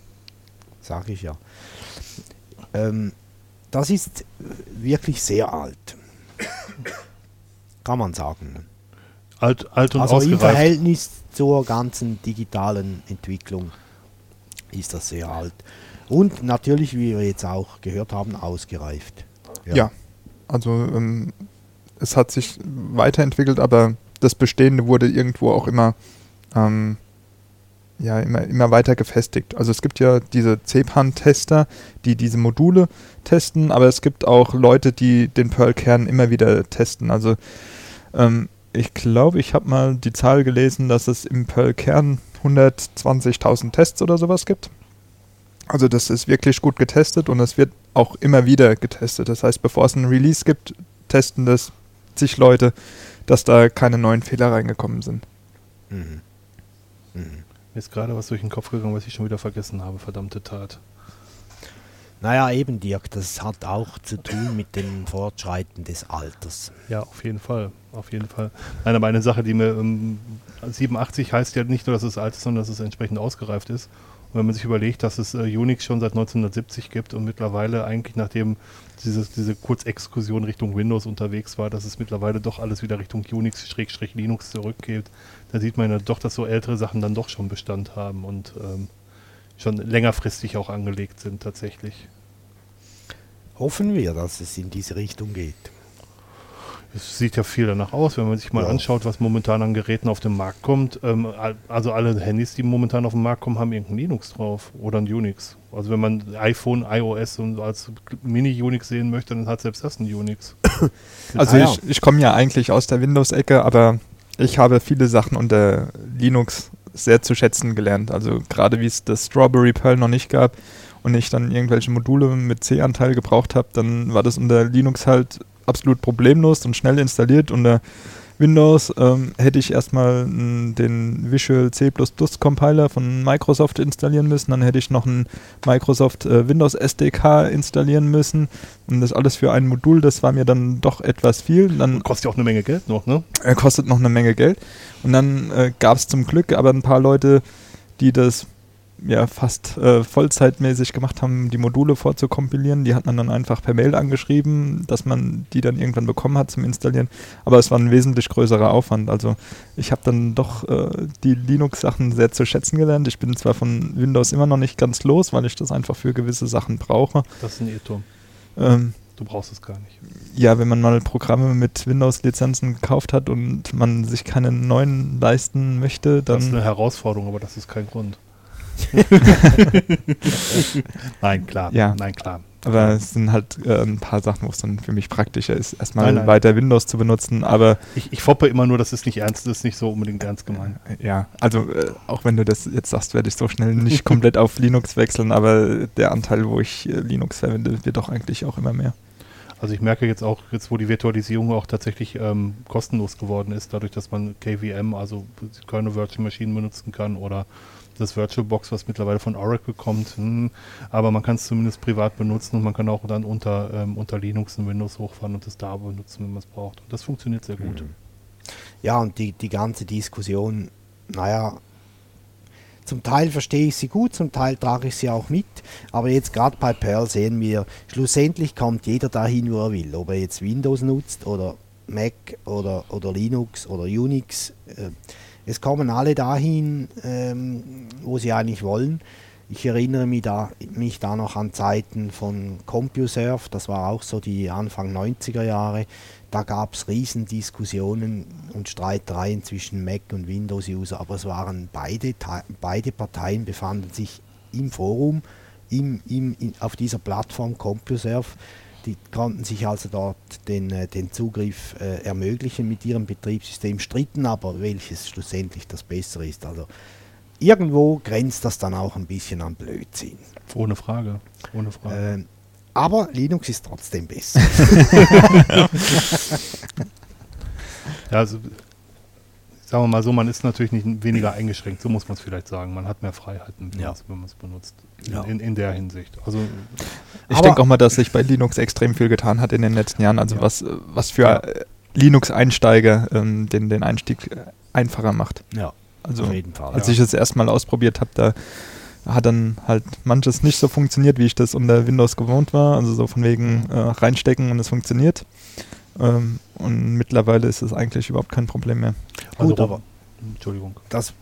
<laughs> sag ich ja. Ähm, das ist wirklich sehr alt. Kann man sagen. Alt, alt und Also im ausgereift. Verhältnis zur ganzen digitalen Entwicklung ist das sehr alt. Und natürlich, wie wir jetzt auch gehört haben, ausgereift. Ja. Also ähm, es hat sich weiterentwickelt, aber das Bestehende wurde irgendwo auch immer, ähm, ja, immer, immer weiter gefestigt. Also es gibt ja diese CPAN-Tester, die diese Module testen, aber es gibt auch Leute, die den Perl-Kern immer wieder testen. Also ähm, ich glaube, ich habe mal die Zahl gelesen, dass es im Perl-Kern 120.000 Tests oder sowas gibt. Also das ist wirklich gut getestet und es wird auch immer wieder getestet. Das heißt, bevor es einen Release gibt, testen das zig Leute, dass da keine neuen Fehler reingekommen sind. Mhm. Mhm. Mir ist gerade was durch den Kopf gegangen, was ich schon wieder vergessen habe. Verdammte Tat. Naja, eben, Dirk, das hat auch zu tun mit dem Fortschreiten des Alters. Ja, auf jeden Fall. Auf jeden Fall. Nein, aber eine Sache, die mir ähm, 87 heißt ja nicht nur, dass es alt ist, sondern dass es entsprechend ausgereift ist. Und wenn man sich überlegt, dass es äh, Unix schon seit 1970 gibt und mittlerweile eigentlich nachdem dieses, diese Kurzexkursion Richtung Windows unterwegs war, dass es mittlerweile doch alles wieder Richtung Unix-Linux zurückgeht, da sieht man ja doch, dass so ältere Sachen dann doch schon Bestand haben und ähm, schon längerfristig auch angelegt sind tatsächlich. Hoffen wir, dass es in diese Richtung geht. Es sieht ja viel danach aus, wenn man sich mal Ja. anschaut, was momentan an Geräten auf den Markt kommt. Ähm, al- also alle Handys, die momentan auf den Markt kommen, haben irgendein Linux drauf oder ein Unix. Also wenn man iPhone, iOS und als Mini-Unix sehen möchte, dann hat selbst das ein Unix. <coughs> Also Ah, ja. ich, ich komme ja eigentlich aus der Windows-Ecke, aber ich habe viele Sachen unter Linux sehr zu schätzen gelernt. Also gerade wie es das Strawberry Pearl noch nicht gab und ich dann irgendwelche Module mit C-Anteil gebraucht habe, dann war das unter Linux halt absolut problemlos und schnell installiert. Unter Windows ähm, hätte ich erstmal den Visual C++ Compiler von Microsoft installieren müssen, dann hätte ich noch einen Microsoft äh, Windows SDK installieren müssen und das alles für ein Modul, das war mir dann doch etwas viel. Dann Kostet ja auch eine Menge Geld noch, ne? er kostet noch eine Menge Geld. Und dann äh, gab es zum Glück aber ein paar Leute, die das ja fast äh, vollzeitmäßig gemacht haben, die Module vorzukompilieren. Die hat man dann einfach per Mail angeschrieben, dass man die dann irgendwann bekommen hat zum Installieren. Aber es war ein wesentlich größerer Aufwand. Also ich habe dann doch äh, die Linux-Sachen sehr zu schätzen gelernt. Ich bin zwar von Windows immer noch nicht ganz los, weil ich das einfach für gewisse Sachen brauche. Das ist ein Irrtum. Ähm, Du brauchst es gar nicht. ja, wenn man mal Programme mit Windows-Lizenzen gekauft hat und man sich keine neuen leisten möchte, Das ist dann eine Herausforderung, aber das ist kein Grund. <laughs> Nein, klar. Ja. Nein, klar. aber es sind halt äh, ein paar Sachen, wo es dann für mich praktischer ist, erstmal Nein, nein. weiter Windows zu benutzen. Aber Ich, ich foppe immer nur, das ist nicht ernst, ist nicht so unbedingt ernst gemeint. ja, also äh, auch wenn du das jetzt sagst, werde ich so schnell nicht <laughs> komplett auf Linux wechseln, aber der Anteil, wo ich äh, Linux verwende, wird doch eigentlich auch immer mehr. Also ich merke jetzt auch, jetzt wo die Virtualisierung auch tatsächlich ähm, kostenlos geworden ist, dadurch, dass man KVM, also Kernel Virtual Machine benutzen kann oder das VirtualBox, was mittlerweile von Oracle kommt. Hm, aber man kann es zumindest privat benutzen und man kann auch dann unter, ähm, unter Linux und Windows hochfahren und das da benutzen, wenn man es braucht. Und das funktioniert sehr gut. Ja, und die, die ganze Diskussion, naja, zum Teil verstehe ich sie gut, zum Teil trage ich sie auch mit. Aber jetzt gerade bei Perl sehen wir, schlussendlich kommt jeder dahin, wo er will. Ob er jetzt Windows nutzt oder Mac oder, oder Linux oder Unix. Äh, es kommen alle dahin, ähm, wo sie eigentlich wollen. Ich erinnere mich da, mich da noch an Zeiten von CompuServe, das war auch so die Anfang 90er Jahre. Da gab es Riesendiskussionen und Streitereien zwischen Mac und Windows-User, aber es waren beide, beide Parteien befanden sich im Forum, im, im, in, auf dieser Plattform CompuServe. Die konnten sich also dort den, äh, den Zugriff äh, ermöglichen mit ihrem Betriebssystem, stritten aber, welches schlussendlich das Bessere ist. Also irgendwo grenzt das dann auch ein bisschen an Blödsinn. Ohne Frage. Ohne Frage. Ähm, aber Linux ist trotzdem besser. <laughs> Ja, also, sagen wir mal so, man ist natürlich nicht weniger eingeschränkt, so muss man es vielleicht sagen. Man hat mehr Freiheiten, wenn Ja. wenn man es benutzt. In, Ja. in, in der Hinsicht. Also, Ich denke auch mal, dass sich bei Linux extrem viel getan hat in den letzten Jahren. Also Ja. was, was für äh, Linux-Einsteiger ähm, den, den Einstieg äh, einfacher macht. ja, Also auf jeden Fall. als ich es erstmal ausprobiert habe, da hat dann halt manches nicht so funktioniert, wie ich das unter Windows gewohnt war. Also so von wegen äh, reinstecken und es funktioniert. Ähm, und mittlerweile ist es eigentlich überhaupt kein Problem mehr. Gut, also, aber Entschuldigung. das,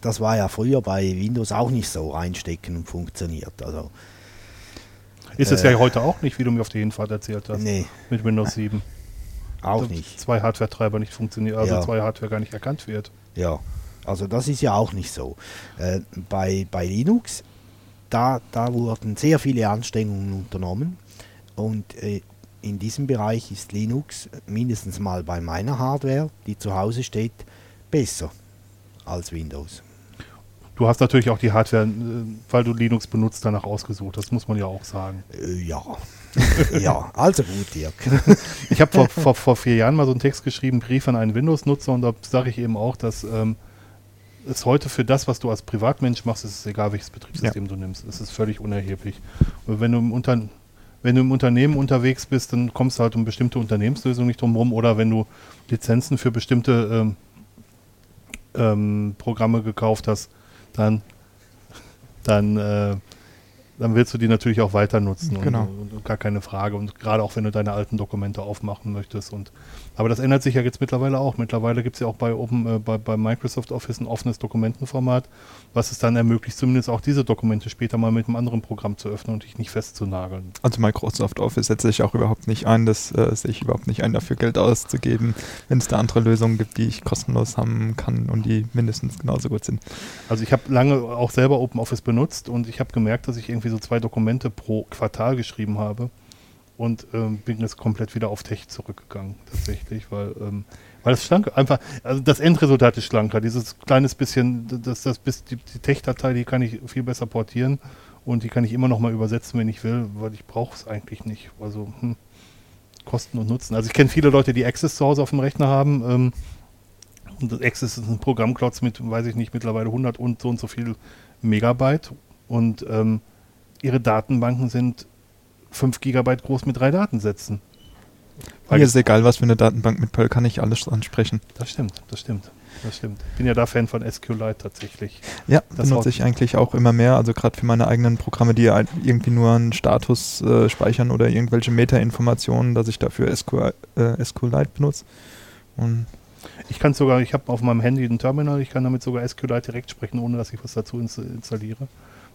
das war ja früher bei Windows auch nicht so reinstecken und funktioniert. Also, Ist es Äh, ja heute auch nicht, wie du mir auf der Hinfahrt erzählt hast. nee, Mit Windows 7. auch Dass nicht. Zwei Hardware-Treiber nicht funktionieren, also Ja. zwei Hardware gar nicht erkannt wird. Ja, also das ist ja auch nicht so. Äh, bei, bei Linux, da, da wurden sehr viele Anstrengungen unternommen und äh, in diesem Bereich ist Linux mindestens mal bei meiner Hardware, die zu Hause steht, besser als Windows. Du hast natürlich auch die Hardware, äh, weil du Linux benutzt, danach ausgesucht. Das muss man ja auch sagen. Äh, ja. <laughs> ja, also gut, Dirk. <laughs> Ich habe vor, vor, vor vier Jahren mal so einen Text geschrieben, Brief an einen Windows-Nutzer, und da sage ich eben auch, dass ähm, es heute für das, was du als Privatmensch machst, ist es egal, welches Betriebssystem du nimmst. Es ist völlig unerheblich. Und wenn du im Unter wenn du im Unternehmen unterwegs bist, dann kommst du halt um bestimmte Unternehmenslösungen nicht drum rum oder wenn du Lizenzen für bestimmte ähm, ähm, Programme gekauft hast, dann dann, äh, dann willst du die natürlich auch weiter nutzen. Genau. Und, und gar keine Frage. Und gerade auch wenn du deine alten Dokumente aufmachen möchtest. Und, aber das ändert sich ja jetzt mittlerweile auch. Mittlerweile gibt es ja auch bei, Open, äh, bei, bei Microsoft Office ein offenes Dokumentenformat, was es dann ermöglicht, zumindest auch diese Dokumente später mal mit einem anderen Programm zu öffnen und dich nicht festzunageln. Also Microsoft Office setze ich auch überhaupt nicht ein. Das äh, sehe ich überhaupt nicht ein, dafür Geld auszugeben, wenn es da andere Lösungen gibt, die ich kostenlos haben kann und die mindestens genauso gut sind. Also ich habe lange auch selber OpenOffice benutzt und ich habe gemerkt, dass ich irgendwie so zwei Dokumente pro Quartal geschrieben habe und ähm, bin jetzt komplett wieder auf Tech zurückgegangen tatsächlich, weil ähm, weil es schlank einfach, also das Endresultat ist schlanker. Dieses kleines bisschen, das, das bis die, die Tech-Datei, die kann ich viel besser portieren und die kann ich immer noch mal übersetzen, wenn ich will, weil ich brauche es eigentlich nicht. Also hm, Kosten und Nutzen. Also ich kenne viele Leute, die Access zu Hause auf dem Rechner haben. Ähm, und Access ist ein Programmklotz mit, weiß ich nicht, mittlerweile 100 und so und so viel Megabyte. Und ähm, ihre Datenbanken sind 5 Gigabyte groß mit drei Datensätzen. Weil Mir ist egal, was für eine Datenbank mit Perl kann ich alles ansprechen. Das stimmt, das stimmt, das stimmt. Bin ja da Fan von SQLite tatsächlich. Ja, Das benutze ich eigentlich auch immer mehr. Also gerade für meine eigenen Programme, die irgendwie nur einen Status äh, speichern oder irgendwelche Meta-Informationen, dass ich dafür SQL, äh, SQLite benutze. Und Ich kann sogar, ich habe auf meinem Handy ein Terminal, ich kann damit sogar SQLite direkt sprechen, ohne dass ich was dazu ins installiere,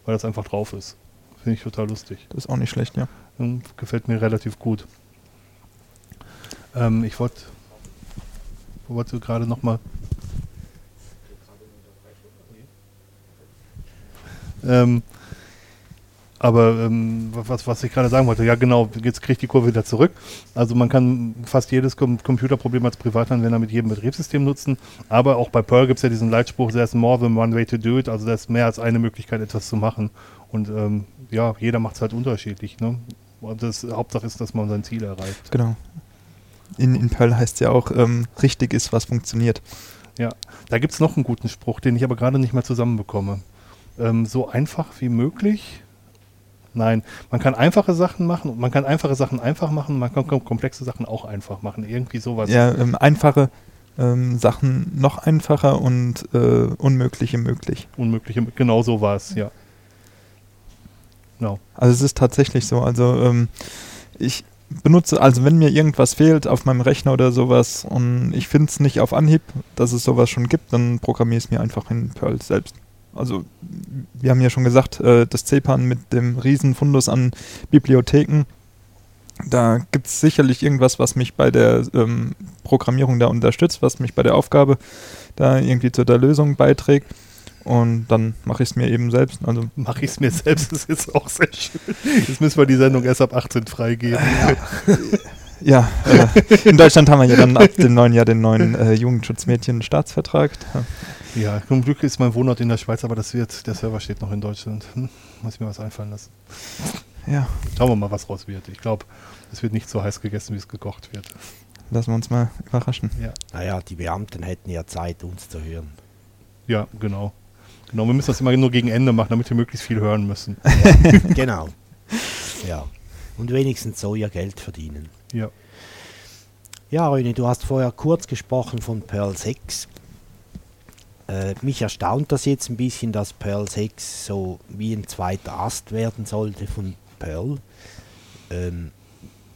weil das einfach drauf ist. Finde ich total lustig. das ist auch nicht schlecht, ja. Hm, Gefällt mir relativ gut. Ähm, ich wollte wollte gerade noch mal ähm, aber ähm, was, was ich gerade sagen wollte, ja genau, jetzt kriegt die Kurve wieder zurück. Also man kann fast jedes Com Computerproblem als Privatanwender mit jedem Betriebssystem nutzen, aber auch bei Perl gibt es ja diesen Leitspruch, there's more than one way to do it, also da ist mehr als eine Möglichkeit, etwas zu machen. Und ähm, ja, jeder macht es halt unterschiedlich. Ne? Und das Hauptsache ist, dass man sein Ziel erreicht. Genau. In, in Perl heißt es ja auch, ähm, richtig ist, was funktioniert. Ja, da gibt es noch einen guten Spruch, den ich aber gerade nicht mehr zusammenbekomme. Ähm, so einfach wie möglich. Nein, man kann einfache Sachen machen und man kann einfache Sachen einfach machen, man kann kom- komplexe Sachen auch einfach machen. Irgendwie sowas. Ja, ähm, einfache ähm, Sachen noch einfacher und äh, unmögliche möglich. Unmögliche, genau so war es, ja. Genau. Also es ist tatsächlich so. Also ähm, ich benutze, also wenn mir irgendwas fehlt auf meinem Rechner oder sowas und ich finde es nicht auf Anhieb, dass es sowas schon gibt, dann programmiere ich es mir einfach in Perl selbst. Also wir haben ja schon gesagt, äh, das CPAN mit dem riesen Fundus an Bibliotheken, da gibt es sicherlich irgendwas, was mich bei der ähm, Programmierung da unterstützt, was mich bei der Aufgabe da irgendwie zu der Lösung beiträgt. Und dann mache ich es mir eben selbst. Also Mache ich es mir selbst, das ist jetzt auch sehr schön. Jetzt müssen wir die Sendung erst ab 18 freigeben. <laughs> Ja, äh, in Deutschland haben wir ja dann ab dem neuen Jahr den neuen äh, Jugendschutzmädchen-Staatsvertrag. Ja, zum Glück ist mein Wohnort in der Schweiz, aber das wird, der Server steht noch in Deutschland. Hm, muss ich mir was einfallen lassen. Ja, Schauen wir mal, was raus wird. Ich glaube, es wird nicht so heiß gegessen, wie es gekocht wird. lassen wir uns mal überraschen. Ja, Naja, die Beamten hätten ja Zeit, uns zu hören. ja genau. Genau, wir müssen das immer nur gegen Ende machen, damit wir möglichst viel hören müssen. <laughs> genau. Ja. Und wenigstens so ihr Geld verdienen. Ja. Ja, Röne, du hast vorher kurz gesprochen von Perl 6. Äh, mich erstaunt das jetzt ein bisschen, dass Perl 6 so wie ein zweiter Ast werden sollte von Perl. Ähm,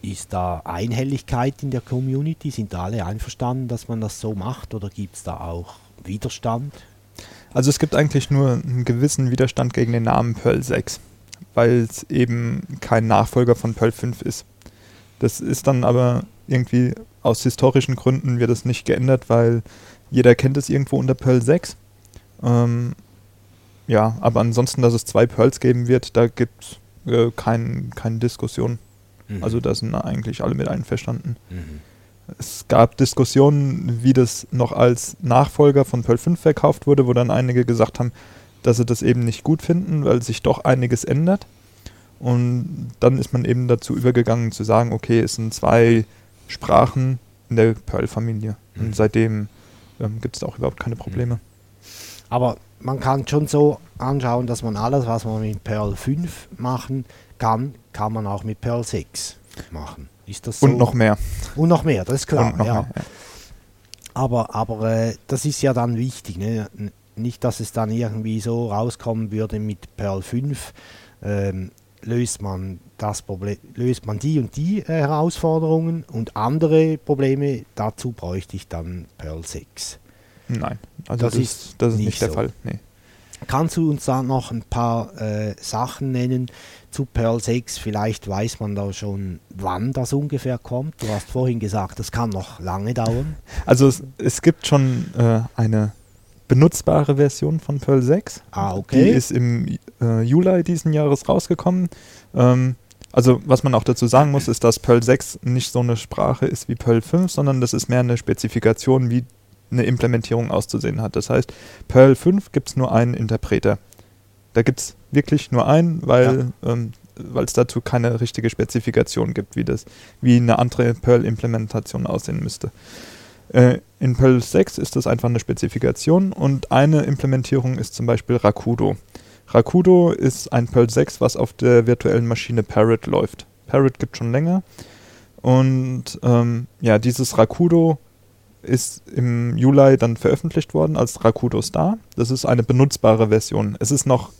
ist da Einhelligkeit in der Community? Sind alle einverstanden, dass man das so macht oder gibt es da auch Widerstand? Also es gibt eigentlich nur einen gewissen Widerstand gegen den Namen Perl 6, weil es eben kein Nachfolger von Perl 5 ist. Das ist dann aber irgendwie aus historischen Gründen wird es nicht geändert, weil jeder kennt es irgendwo unter Perl 6. Ähm, ja, aber ansonsten, dass es zwei Perls geben wird, da gibt es äh, kein, keine Diskussion. Mhm. Also da sind eigentlich alle mit einverstanden. Mhm. Es gab Diskussionen, wie das noch als Nachfolger von Perl 5 verkauft wurde, wo dann einige gesagt haben, dass sie das eben nicht gut finden, weil sich doch einiges ändert. Und dann ist man eben dazu übergegangen zu sagen, okay, es sind zwei Sprachen in der Perl-Familie. Mhm. Und seitdem ähm, gibt es auch überhaupt keine Probleme. Aber man kann schon so anschauen, dass man alles, was man mit Perl 5 machen kann, kann man auch mit Perl 6 machen. Ist das so? Und noch mehr. Und noch mehr, das ist klar. Ja. mehr ja. Aber, aber äh, das ist ja dann wichtig. Ne? Nicht, dass es dann irgendwie so rauskommen würde mit Perl 5, ähm, löst man das Problem, löst man die und die äh, Herausforderungen und andere Probleme, dazu bräuchte ich dann Perl 6. Nein, also Das das, ist das ist nicht nicht der so. Fall. Nee. Kannst du uns da noch ein paar äh, Sachen nennen zu Perl 6? Vielleicht weiß man da schon, wann das ungefähr kommt. Du hast vorhin gesagt, das kann noch lange dauern. <laughs> Also es, es gibt schon äh, eine benutzbare Version von Perl 6. Ah, Die okay. ist im äh, Juli diesen Jahres rausgekommen. Ähm, also was man auch dazu sagen muss, ist, dass Perl 6 nicht so eine Sprache ist wie Perl 5, sondern das ist mehr eine Spezifikation, wie eine Implementierung auszusehen hat. Das heißt, Perl 5 gibt es nur einen Interpreter. Da gibt es wirklich nur einen, weil ähm, weil es dazu keine richtige Spezifikation gibt, wie das, wie eine andere Perl-Implementation aussehen müsste. Äh, in Perl 6 ist das einfach eine Spezifikation und eine Implementierung ist zum Beispiel Rakudo. Rakudo ist ein Perl 6, was auf der virtuellen Maschine Parrot läuft. Parrot gibt schon länger und ähm, ja, dieses Rakudo ist im Juli dann veröffentlicht worden als Rakudo Star. Das ist eine benutzbare Version. Es ist noch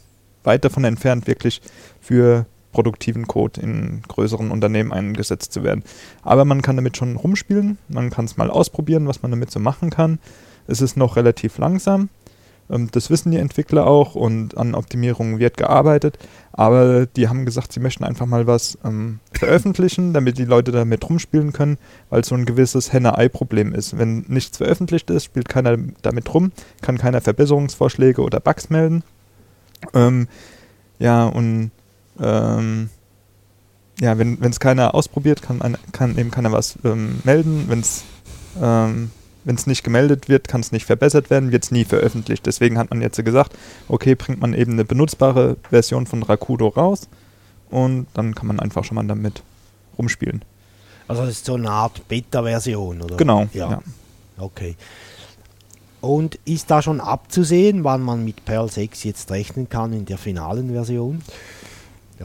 weit davon entfernt, wirklich für produktiven Code in größeren Unternehmen eingesetzt zu werden. Aber man kann damit schon rumspielen, man kann es mal ausprobieren, was man damit so machen kann. Es ist noch relativ langsam. Ähm, Das wissen die Entwickler auch und an Optimierungen wird gearbeitet. Aber die haben gesagt, sie möchten einfach mal was ähm, veröffentlichen, damit die Leute damit rumspielen können, weil so ein gewisses Henne-Ei-Problem ist. Wenn nichts veröffentlicht ist, spielt keiner damit rum, kann keiner Verbesserungsvorschläge oder Bugs melden. Ähm, ja, und ähm, ja, wenn es keiner ausprobiert, kann, kann eben keiner was ähm, melden. Wenn es ähm, wenn's nicht gemeldet wird, kann es nicht verbessert werden, wird es nie veröffentlicht. Deswegen hat man jetzt gesagt, okay, bringt man eben eine benutzbare Version von Rakudo raus und dann kann man einfach schon mal damit rumspielen. Also das ist so eine Art Beta-Version, oder? Genau, Ja. ja. Okay. Und ist da schon abzusehen, wann man mit Perl 6 jetzt rechnen kann in der finalen Version?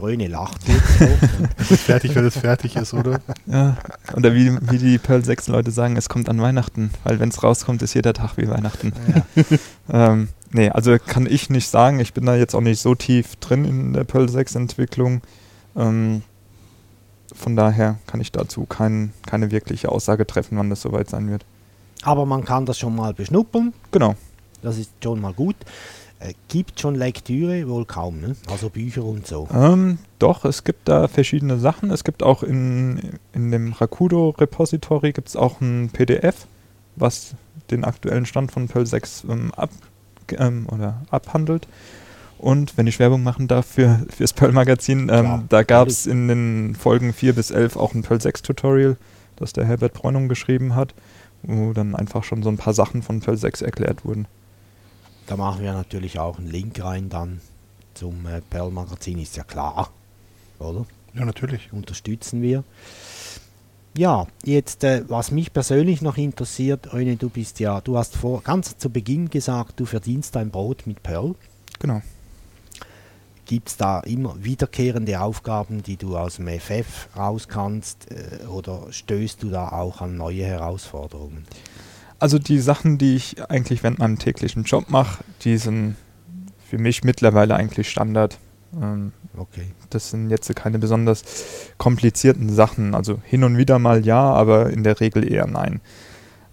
Röne lacht jetzt so. <laughs> Ist fertig, wenn es fertig ist, oder? Ja, oder wie, wie die Perl 6 Leute sagen, es kommt an Weihnachten, weil wenn es rauskommt, ist jeder Tag wie Weihnachten. <laughs> ähm, nee, also kann ich nicht sagen, ich bin da jetzt auch nicht so tief drin in der Perl 6 Entwicklung. Ähm, von daher kann ich dazu kein, keine wirkliche Aussage treffen, wann das soweit sein wird. Aber man kann das schon mal beschnuppern, Genau. das ist schon mal gut. Äh, gibt schon Lektüre? Wohl kaum, ne? Also Bücher und so. Ähm, doch, es gibt da verschiedene Sachen. Es gibt auch in, in dem Rakudo Repository gibt es auch ein PDF, was den aktuellen Stand von Perl 6 ähm, ab, ähm, oder abhandelt. Und wenn ich Werbung machen darf für fürs Perl Magazin, ähm, da gab es in den Folgen 4 bis 11 auch ein Perl 6 Tutorial, das der Herbert Bräunung geschrieben hat, wo dann einfach schon so ein paar Sachen von Perl 6 erklärt wurden. Da machen wir natürlich auch einen Link rein dann zum äh, Perl-Magazin, ist ja klar, oder? Ja, natürlich. Unterstützen wir. Ja, jetzt, äh, was mich persönlich noch interessiert, Röne, du bist ja, du hast vor ganz zu Beginn gesagt, du verdienst dein Brot mit Perl. Genau. Gibt es da immer wiederkehrende Aufgaben, die du aus dem FF raus kannst, äh, oder stößt du da auch an neue Herausforderungen? Also die Sachen, die ich eigentlich während meinem täglichen Job mache, die sind für mich mittlerweile eigentlich Standard. Ähm, Okay. das sind jetzt keine besonders komplizierten Sachen. Also hin und wieder mal ja, aber in der Regel eher nein.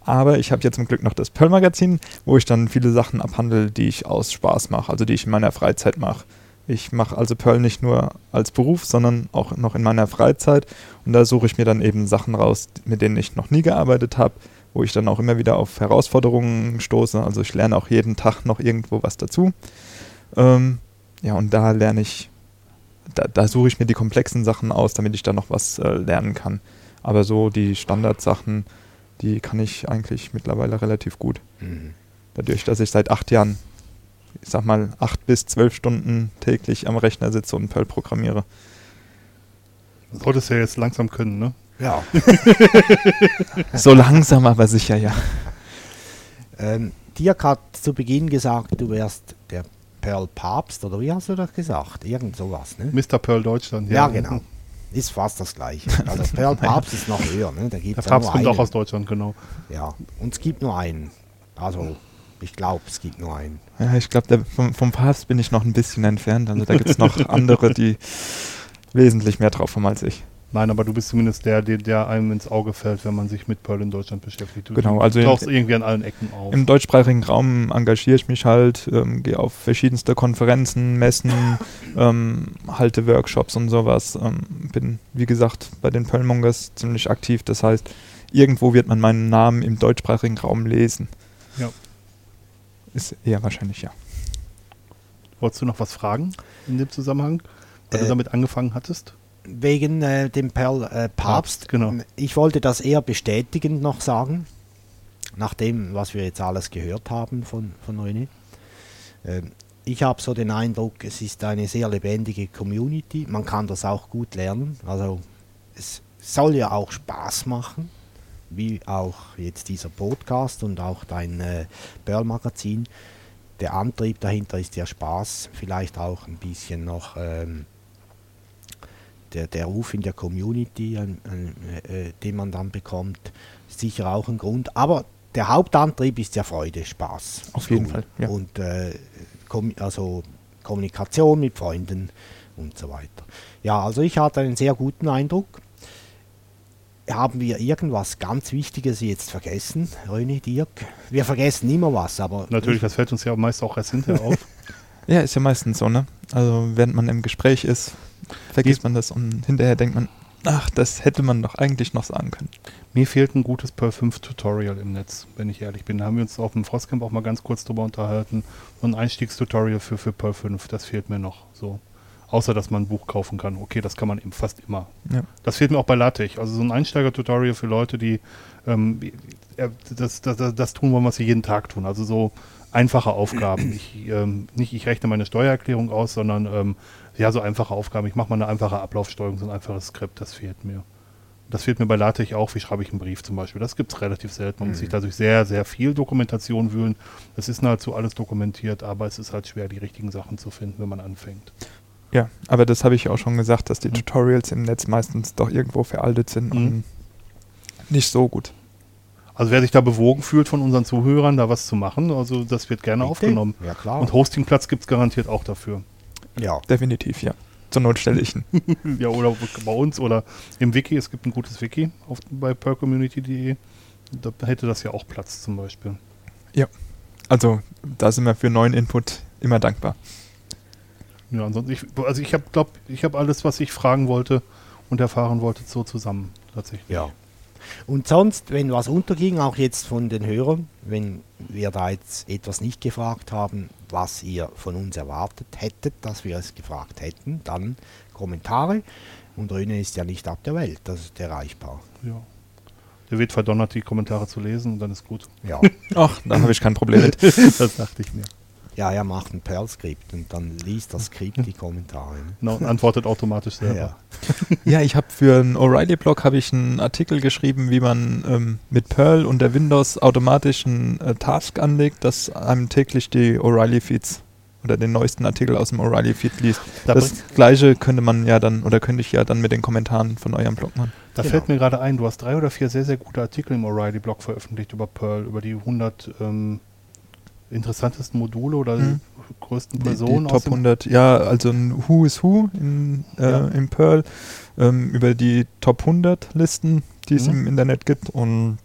Aber ich habe jetzt zum Glück noch das Perl-Magazin, wo ich dann viele Sachen abhandle, die ich aus Spaß mache, also die ich in meiner Freizeit mache. Ich mache also Perl nicht nur als Beruf, sondern auch noch in meiner Freizeit. Und da suche ich mir dann eben Sachen raus, mit denen ich noch nie gearbeitet habe, wo ich dann auch immer wieder auf Herausforderungen stoße. Also ich lerne auch jeden Tag noch irgendwo was dazu. Ähm, ja, und da lerne ich, da, da suche ich mir die komplexen Sachen aus, damit ich da noch was äh, lernen kann. Aber so die Standardsachen, die kann ich eigentlich mittlerweile relativ gut. Mhm. Dadurch, dass ich seit acht Jahren, ich sag mal, acht bis zwölf Stunden täglich am Rechner sitze und Perl programmiere. Solltest du ja jetzt langsam können, ne? Ja. <laughs> So langsam, aber sicher, ja. Ähm, Dirk hat zu Beginn gesagt, du wärst der Perl-Papst, oder wie hast du das gesagt? Irgend sowas, ne? Mr. Pearl Deutschland. Ja, genau. Ist fast das gleiche. <laughs> Also Perl-Papst ist noch höher, ne? Da Der gibt's ja Papst nur kommt einen. auch aus Deutschland, genau. Ja, und es gibt nur einen. Also Ich glaube, es gibt nur einen. Ja, ich glaube, vom, vom Papst bin ich noch ein bisschen entfernt. Also da gibt es noch andere, die <laughs> wesentlich mehr drauf haben als ich. Nein, aber du bist zumindest der, der, der einem ins Auge fällt, wenn man sich mit Perl in Deutschland beschäftigt. Du, Genau, du also in- tauchst irgendwie an allen Ecken auf. Im deutschsprachigen Raum engagiere ich mich halt, ähm, gehe auf verschiedenste Konferenzen, Messen, <laughs> ähm, halte Workshops und sowas. Ähm, bin, wie gesagt, bei den Perlmongers ziemlich aktiv. Das heißt, irgendwo wird man meinen Namen im deutschsprachigen Raum lesen. Ja. Ist eher wahrscheinlich ja. Wolltest du noch was fragen in dem Zusammenhang, weil Äh, du damit angefangen hattest? Wegen äh, dem Perl äh, Papst. Papst, genau. Ich wollte das eher bestätigend noch sagen, nach dem, was wir jetzt alles gehört haben von, von René. Ähm, ich habe so den Eindruck, es ist eine sehr lebendige Community. Man kann das auch gut lernen. Also es soll ja auch Spaß machen, wie auch jetzt dieser Podcast und auch dein äh, Perl-Magazin. Der Antrieb dahinter ist ja Spaß, vielleicht auch ein bisschen noch ähm, der, der Ruf in der Community, ein, ein, äh, den man dann bekommt, ist sicher auch ein Grund. Aber der Hauptantrieb ist ja Freude, Spaß. Auf jeden Fall, ja. Und äh, kom also Kommunikation mit Freunden und so weiter. Ja, also ich hatte einen sehr guten Eindruck. Haben wir irgendwas ganz Wichtiges jetzt vergessen, René, Dirk? Wir vergessen immer was, aber Natürlich, das fällt uns ja meist auch erst hinterher auf. <laughs> Ja, ist ja meistens so, ne? Also während man im Gespräch ist, vergisst man das und hinterher denkt man, ach, das hätte man doch eigentlich noch sagen können. Mir fehlt ein gutes Perl 5 Tutorial im Netz, wenn ich ehrlich bin. Da haben wir uns auf dem Frostcamp auch mal ganz kurz drüber unterhalten. So ein Einstiegstutorial für, für Perl 5, das fehlt mir noch so. Außer, dass man ein Buch kaufen kann. Okay, das kann man eben fast immer. Ja. Das fehlt mir auch bei LaTeX. Also so ein Einsteiger-Tutorial für Leute, die ähm, äh, das, das, das, das tun wollen, was sie jeden Tag tun. Also so einfache Aufgaben. <clears throat> Ich, ähm, nicht ich rechne meine Steuererklärung aus, sondern ähm, ja, so einfache Aufgaben. Ich mache mal eine einfache Ablaufsteuerung, so ein einfaches Skript, das fehlt mir. Das fehlt mir bei LaTeX auch. Wie schreibe ich einen Brief zum Beispiel? Das gibt es relativ selten. Man muss sich dadurch sehr, sehr viel Dokumentation wühlen. Es ist nahezu alles dokumentiert, aber es ist halt schwer, die richtigen Sachen zu finden, wenn man anfängt. Ja, aber das habe ich auch schon gesagt, dass die Mhm. Tutorials im Netz meistens doch irgendwo veraltet sind Mhm. und nicht so gut. Also wer sich da bewogen fühlt von unseren Zuhörern, da was zu machen, also das wird gerne Bitte? aufgenommen. Ja, klar. Und Hostingplatz gibt es garantiert auch dafür. Ja. Definitiv, ja. Zur Not stelle ich ihn. <laughs> ja, oder bei uns oder im Wiki. Es gibt ein gutes Wiki auf, bei percommunity.de. Da hätte das ja auch Platz zum Beispiel. Also, da sind wir für neuen Input immer dankbar. Ja, ansonsten, ich, also ich habe, glaube ich, habe alles, was ich fragen wollte und erfahren wollte, so zusammen tatsächlich. Ja. Und sonst, wenn was unterging, auch jetzt von den Hörern, wenn wir da jetzt etwas nicht gefragt haben, was ihr von uns erwartet hättet, dass wir es gefragt hätten, dann Kommentare. Und Röne ist ja nicht ab der Welt, das ist erreichbar. Ja. Der wird verdonnert, die Kommentare zu lesen und dann ist gut. Ja, Ach, da habe ich kein Problem mit. <laughs> das dachte ich mir. Ja er macht ein Perl-Skript und dann liest das Skript die Kommentare. Ne? Genau, und antwortet automatisch selber. Ja. Ja, ich habe für einen O'Reilly-Blog habe ich einen Artikel geschrieben, wie man ähm, mit Perl und der Windows automatisch einen äh, Task anlegt, dass einem täglich die O'Reilly-Feeds oder den neuesten Artikel aus dem O'Reilly-Feed liest. Da, das gleiche könnte man ja dann, oder könnte ich ja dann mit den Kommentaren von eurem Blog machen. da Genau. fällt mir gerade ein, du hast drei oder vier sehr, sehr gute Artikel im O'Reilly-Blog veröffentlicht über Perl, über die 100 ähm, interessantesten Module oder Mhm. die größten Die, die Personen Top 100, ja, also ein Who is Who in, äh, Ja. im Perl, ähm, über die Top 100 Listen, die es Mhm. im Internet gibt und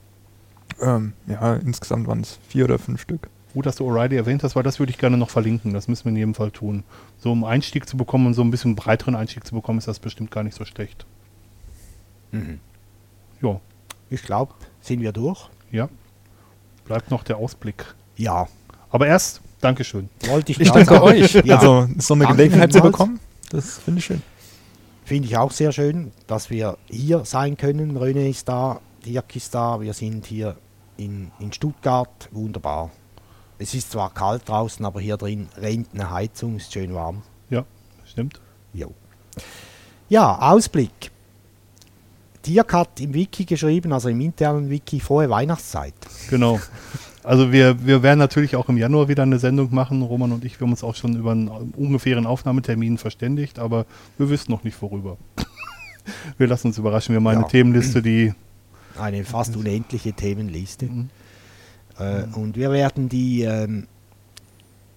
ähm, ja, insgesamt waren es vier oder fünf Stück. Gut, dass du O'Reilly erwähnt hast, weil das würde ich gerne noch verlinken. Das müssen wir in jedem Fall tun. So um Einstieg zu bekommen und so ein bisschen breiteren Einstieg zu bekommen, ist das bestimmt gar nicht so schlecht. Mhm. Ja, Ich glaube, sind wir durch? ja. Bleibt noch der Ausblick. Ja, Aber erst, Dankeschön. wollte ich Ich danke euch. Ja. Also so eine Danke Gelegenheit zu bekommen, das finde ich schön. Finde ich auch sehr schön, dass wir hier sein können. Röne ist da, Dirk ist da, wir sind hier in, in Stuttgart. Wunderbar. Es ist zwar kalt draußen, aber hier drin rennt eine Heizung, ist schön warm. Ja, stimmt. Jo. Ja, Ausblick. Dirk hat im Wiki geschrieben, also im internen Wiki, frohe Weihnachtszeit. Genau. <laughs> Also wir, wir werden natürlich auch im Januar wieder eine Sendung machen. Roman und ich, wir haben uns auch schon über einen ungefähren Aufnahmetermin verständigt, aber wir wissen noch nicht worüber. <laughs> wir lassen uns überraschen. Wir haben eine Ja. Themenliste, die <clears throat> Eine fast unendliche Themenliste. Mhm. Äh, Und wir werden die ähm,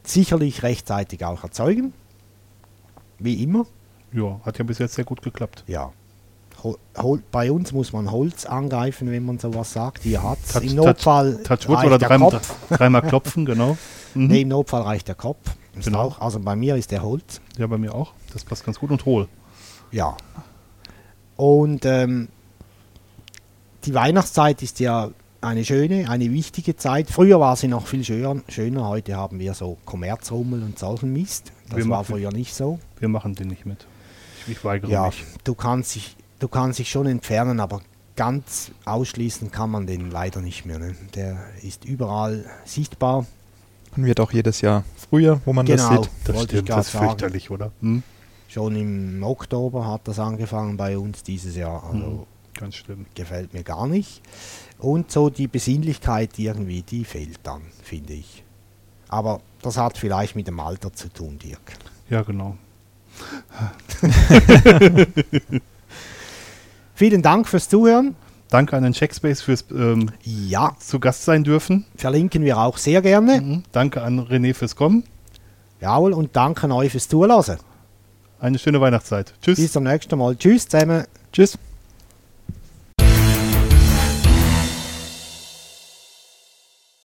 sicherlich rechtzeitig auch erzeugen. Wie immer. Ja, hat ja bis jetzt sehr gut geklappt. Ja. Bei uns muss man Holz angreifen, wenn man sowas sagt. Hier hat Touch- Im Notfall Touch Wood reicht oder der dreimal, <laughs> dreimal klopfen, genau. <laughs> Mhm. Nee, im Notfall reicht der Kopf. Ist Genau. auch, also bei mir ist der Holz. Ja, bei mir auch. Das passt ganz gut und hohl. Ja. Und ähm, die Weihnachtszeit ist ja eine schöne, eine wichtige Zeit. Früher war sie noch viel schöner. schöner. Heute haben wir so Kommerzrummel und solchen Mist. Das Wir war machen- früher nicht so. Wir machen den nicht mit. Ich, ich weigere Ja, mich. du kannst, dich, du kannst dich schon entfernen, aber ganz ausschließen kann man den leider nicht mehr. Ne? Der ist überall sichtbar. Und wird auch jedes Jahr früher, wo man das genau, sieht. Das wollte ich stimmt, gerade das ist sagen. fürchterlich, oder? Hm? Schon im Oktober hat das angefangen bei uns dieses Jahr. Also Mhm. Ganz schlimm. gefällt mir gar nicht. Und so die Besinnlichkeit irgendwie, die fehlt dann, finde ich. Aber das hat vielleicht mit dem Alter zu tun, Dirk. Ja, genau. <laughs> <laughs> Vielen Dank fürs Zuhören. Danke an den Checkspace fürs ähm, Ja, zu Gast sein dürfen. verlinken wir auch sehr gerne. Mhm. Danke an René fürs Kommen. Jawohl, und danke an euch fürs Zuhören. Eine schöne Weihnachtszeit. Tschüss. Bis zum nächsten Mal. Tschüss zusammen. Tschüss.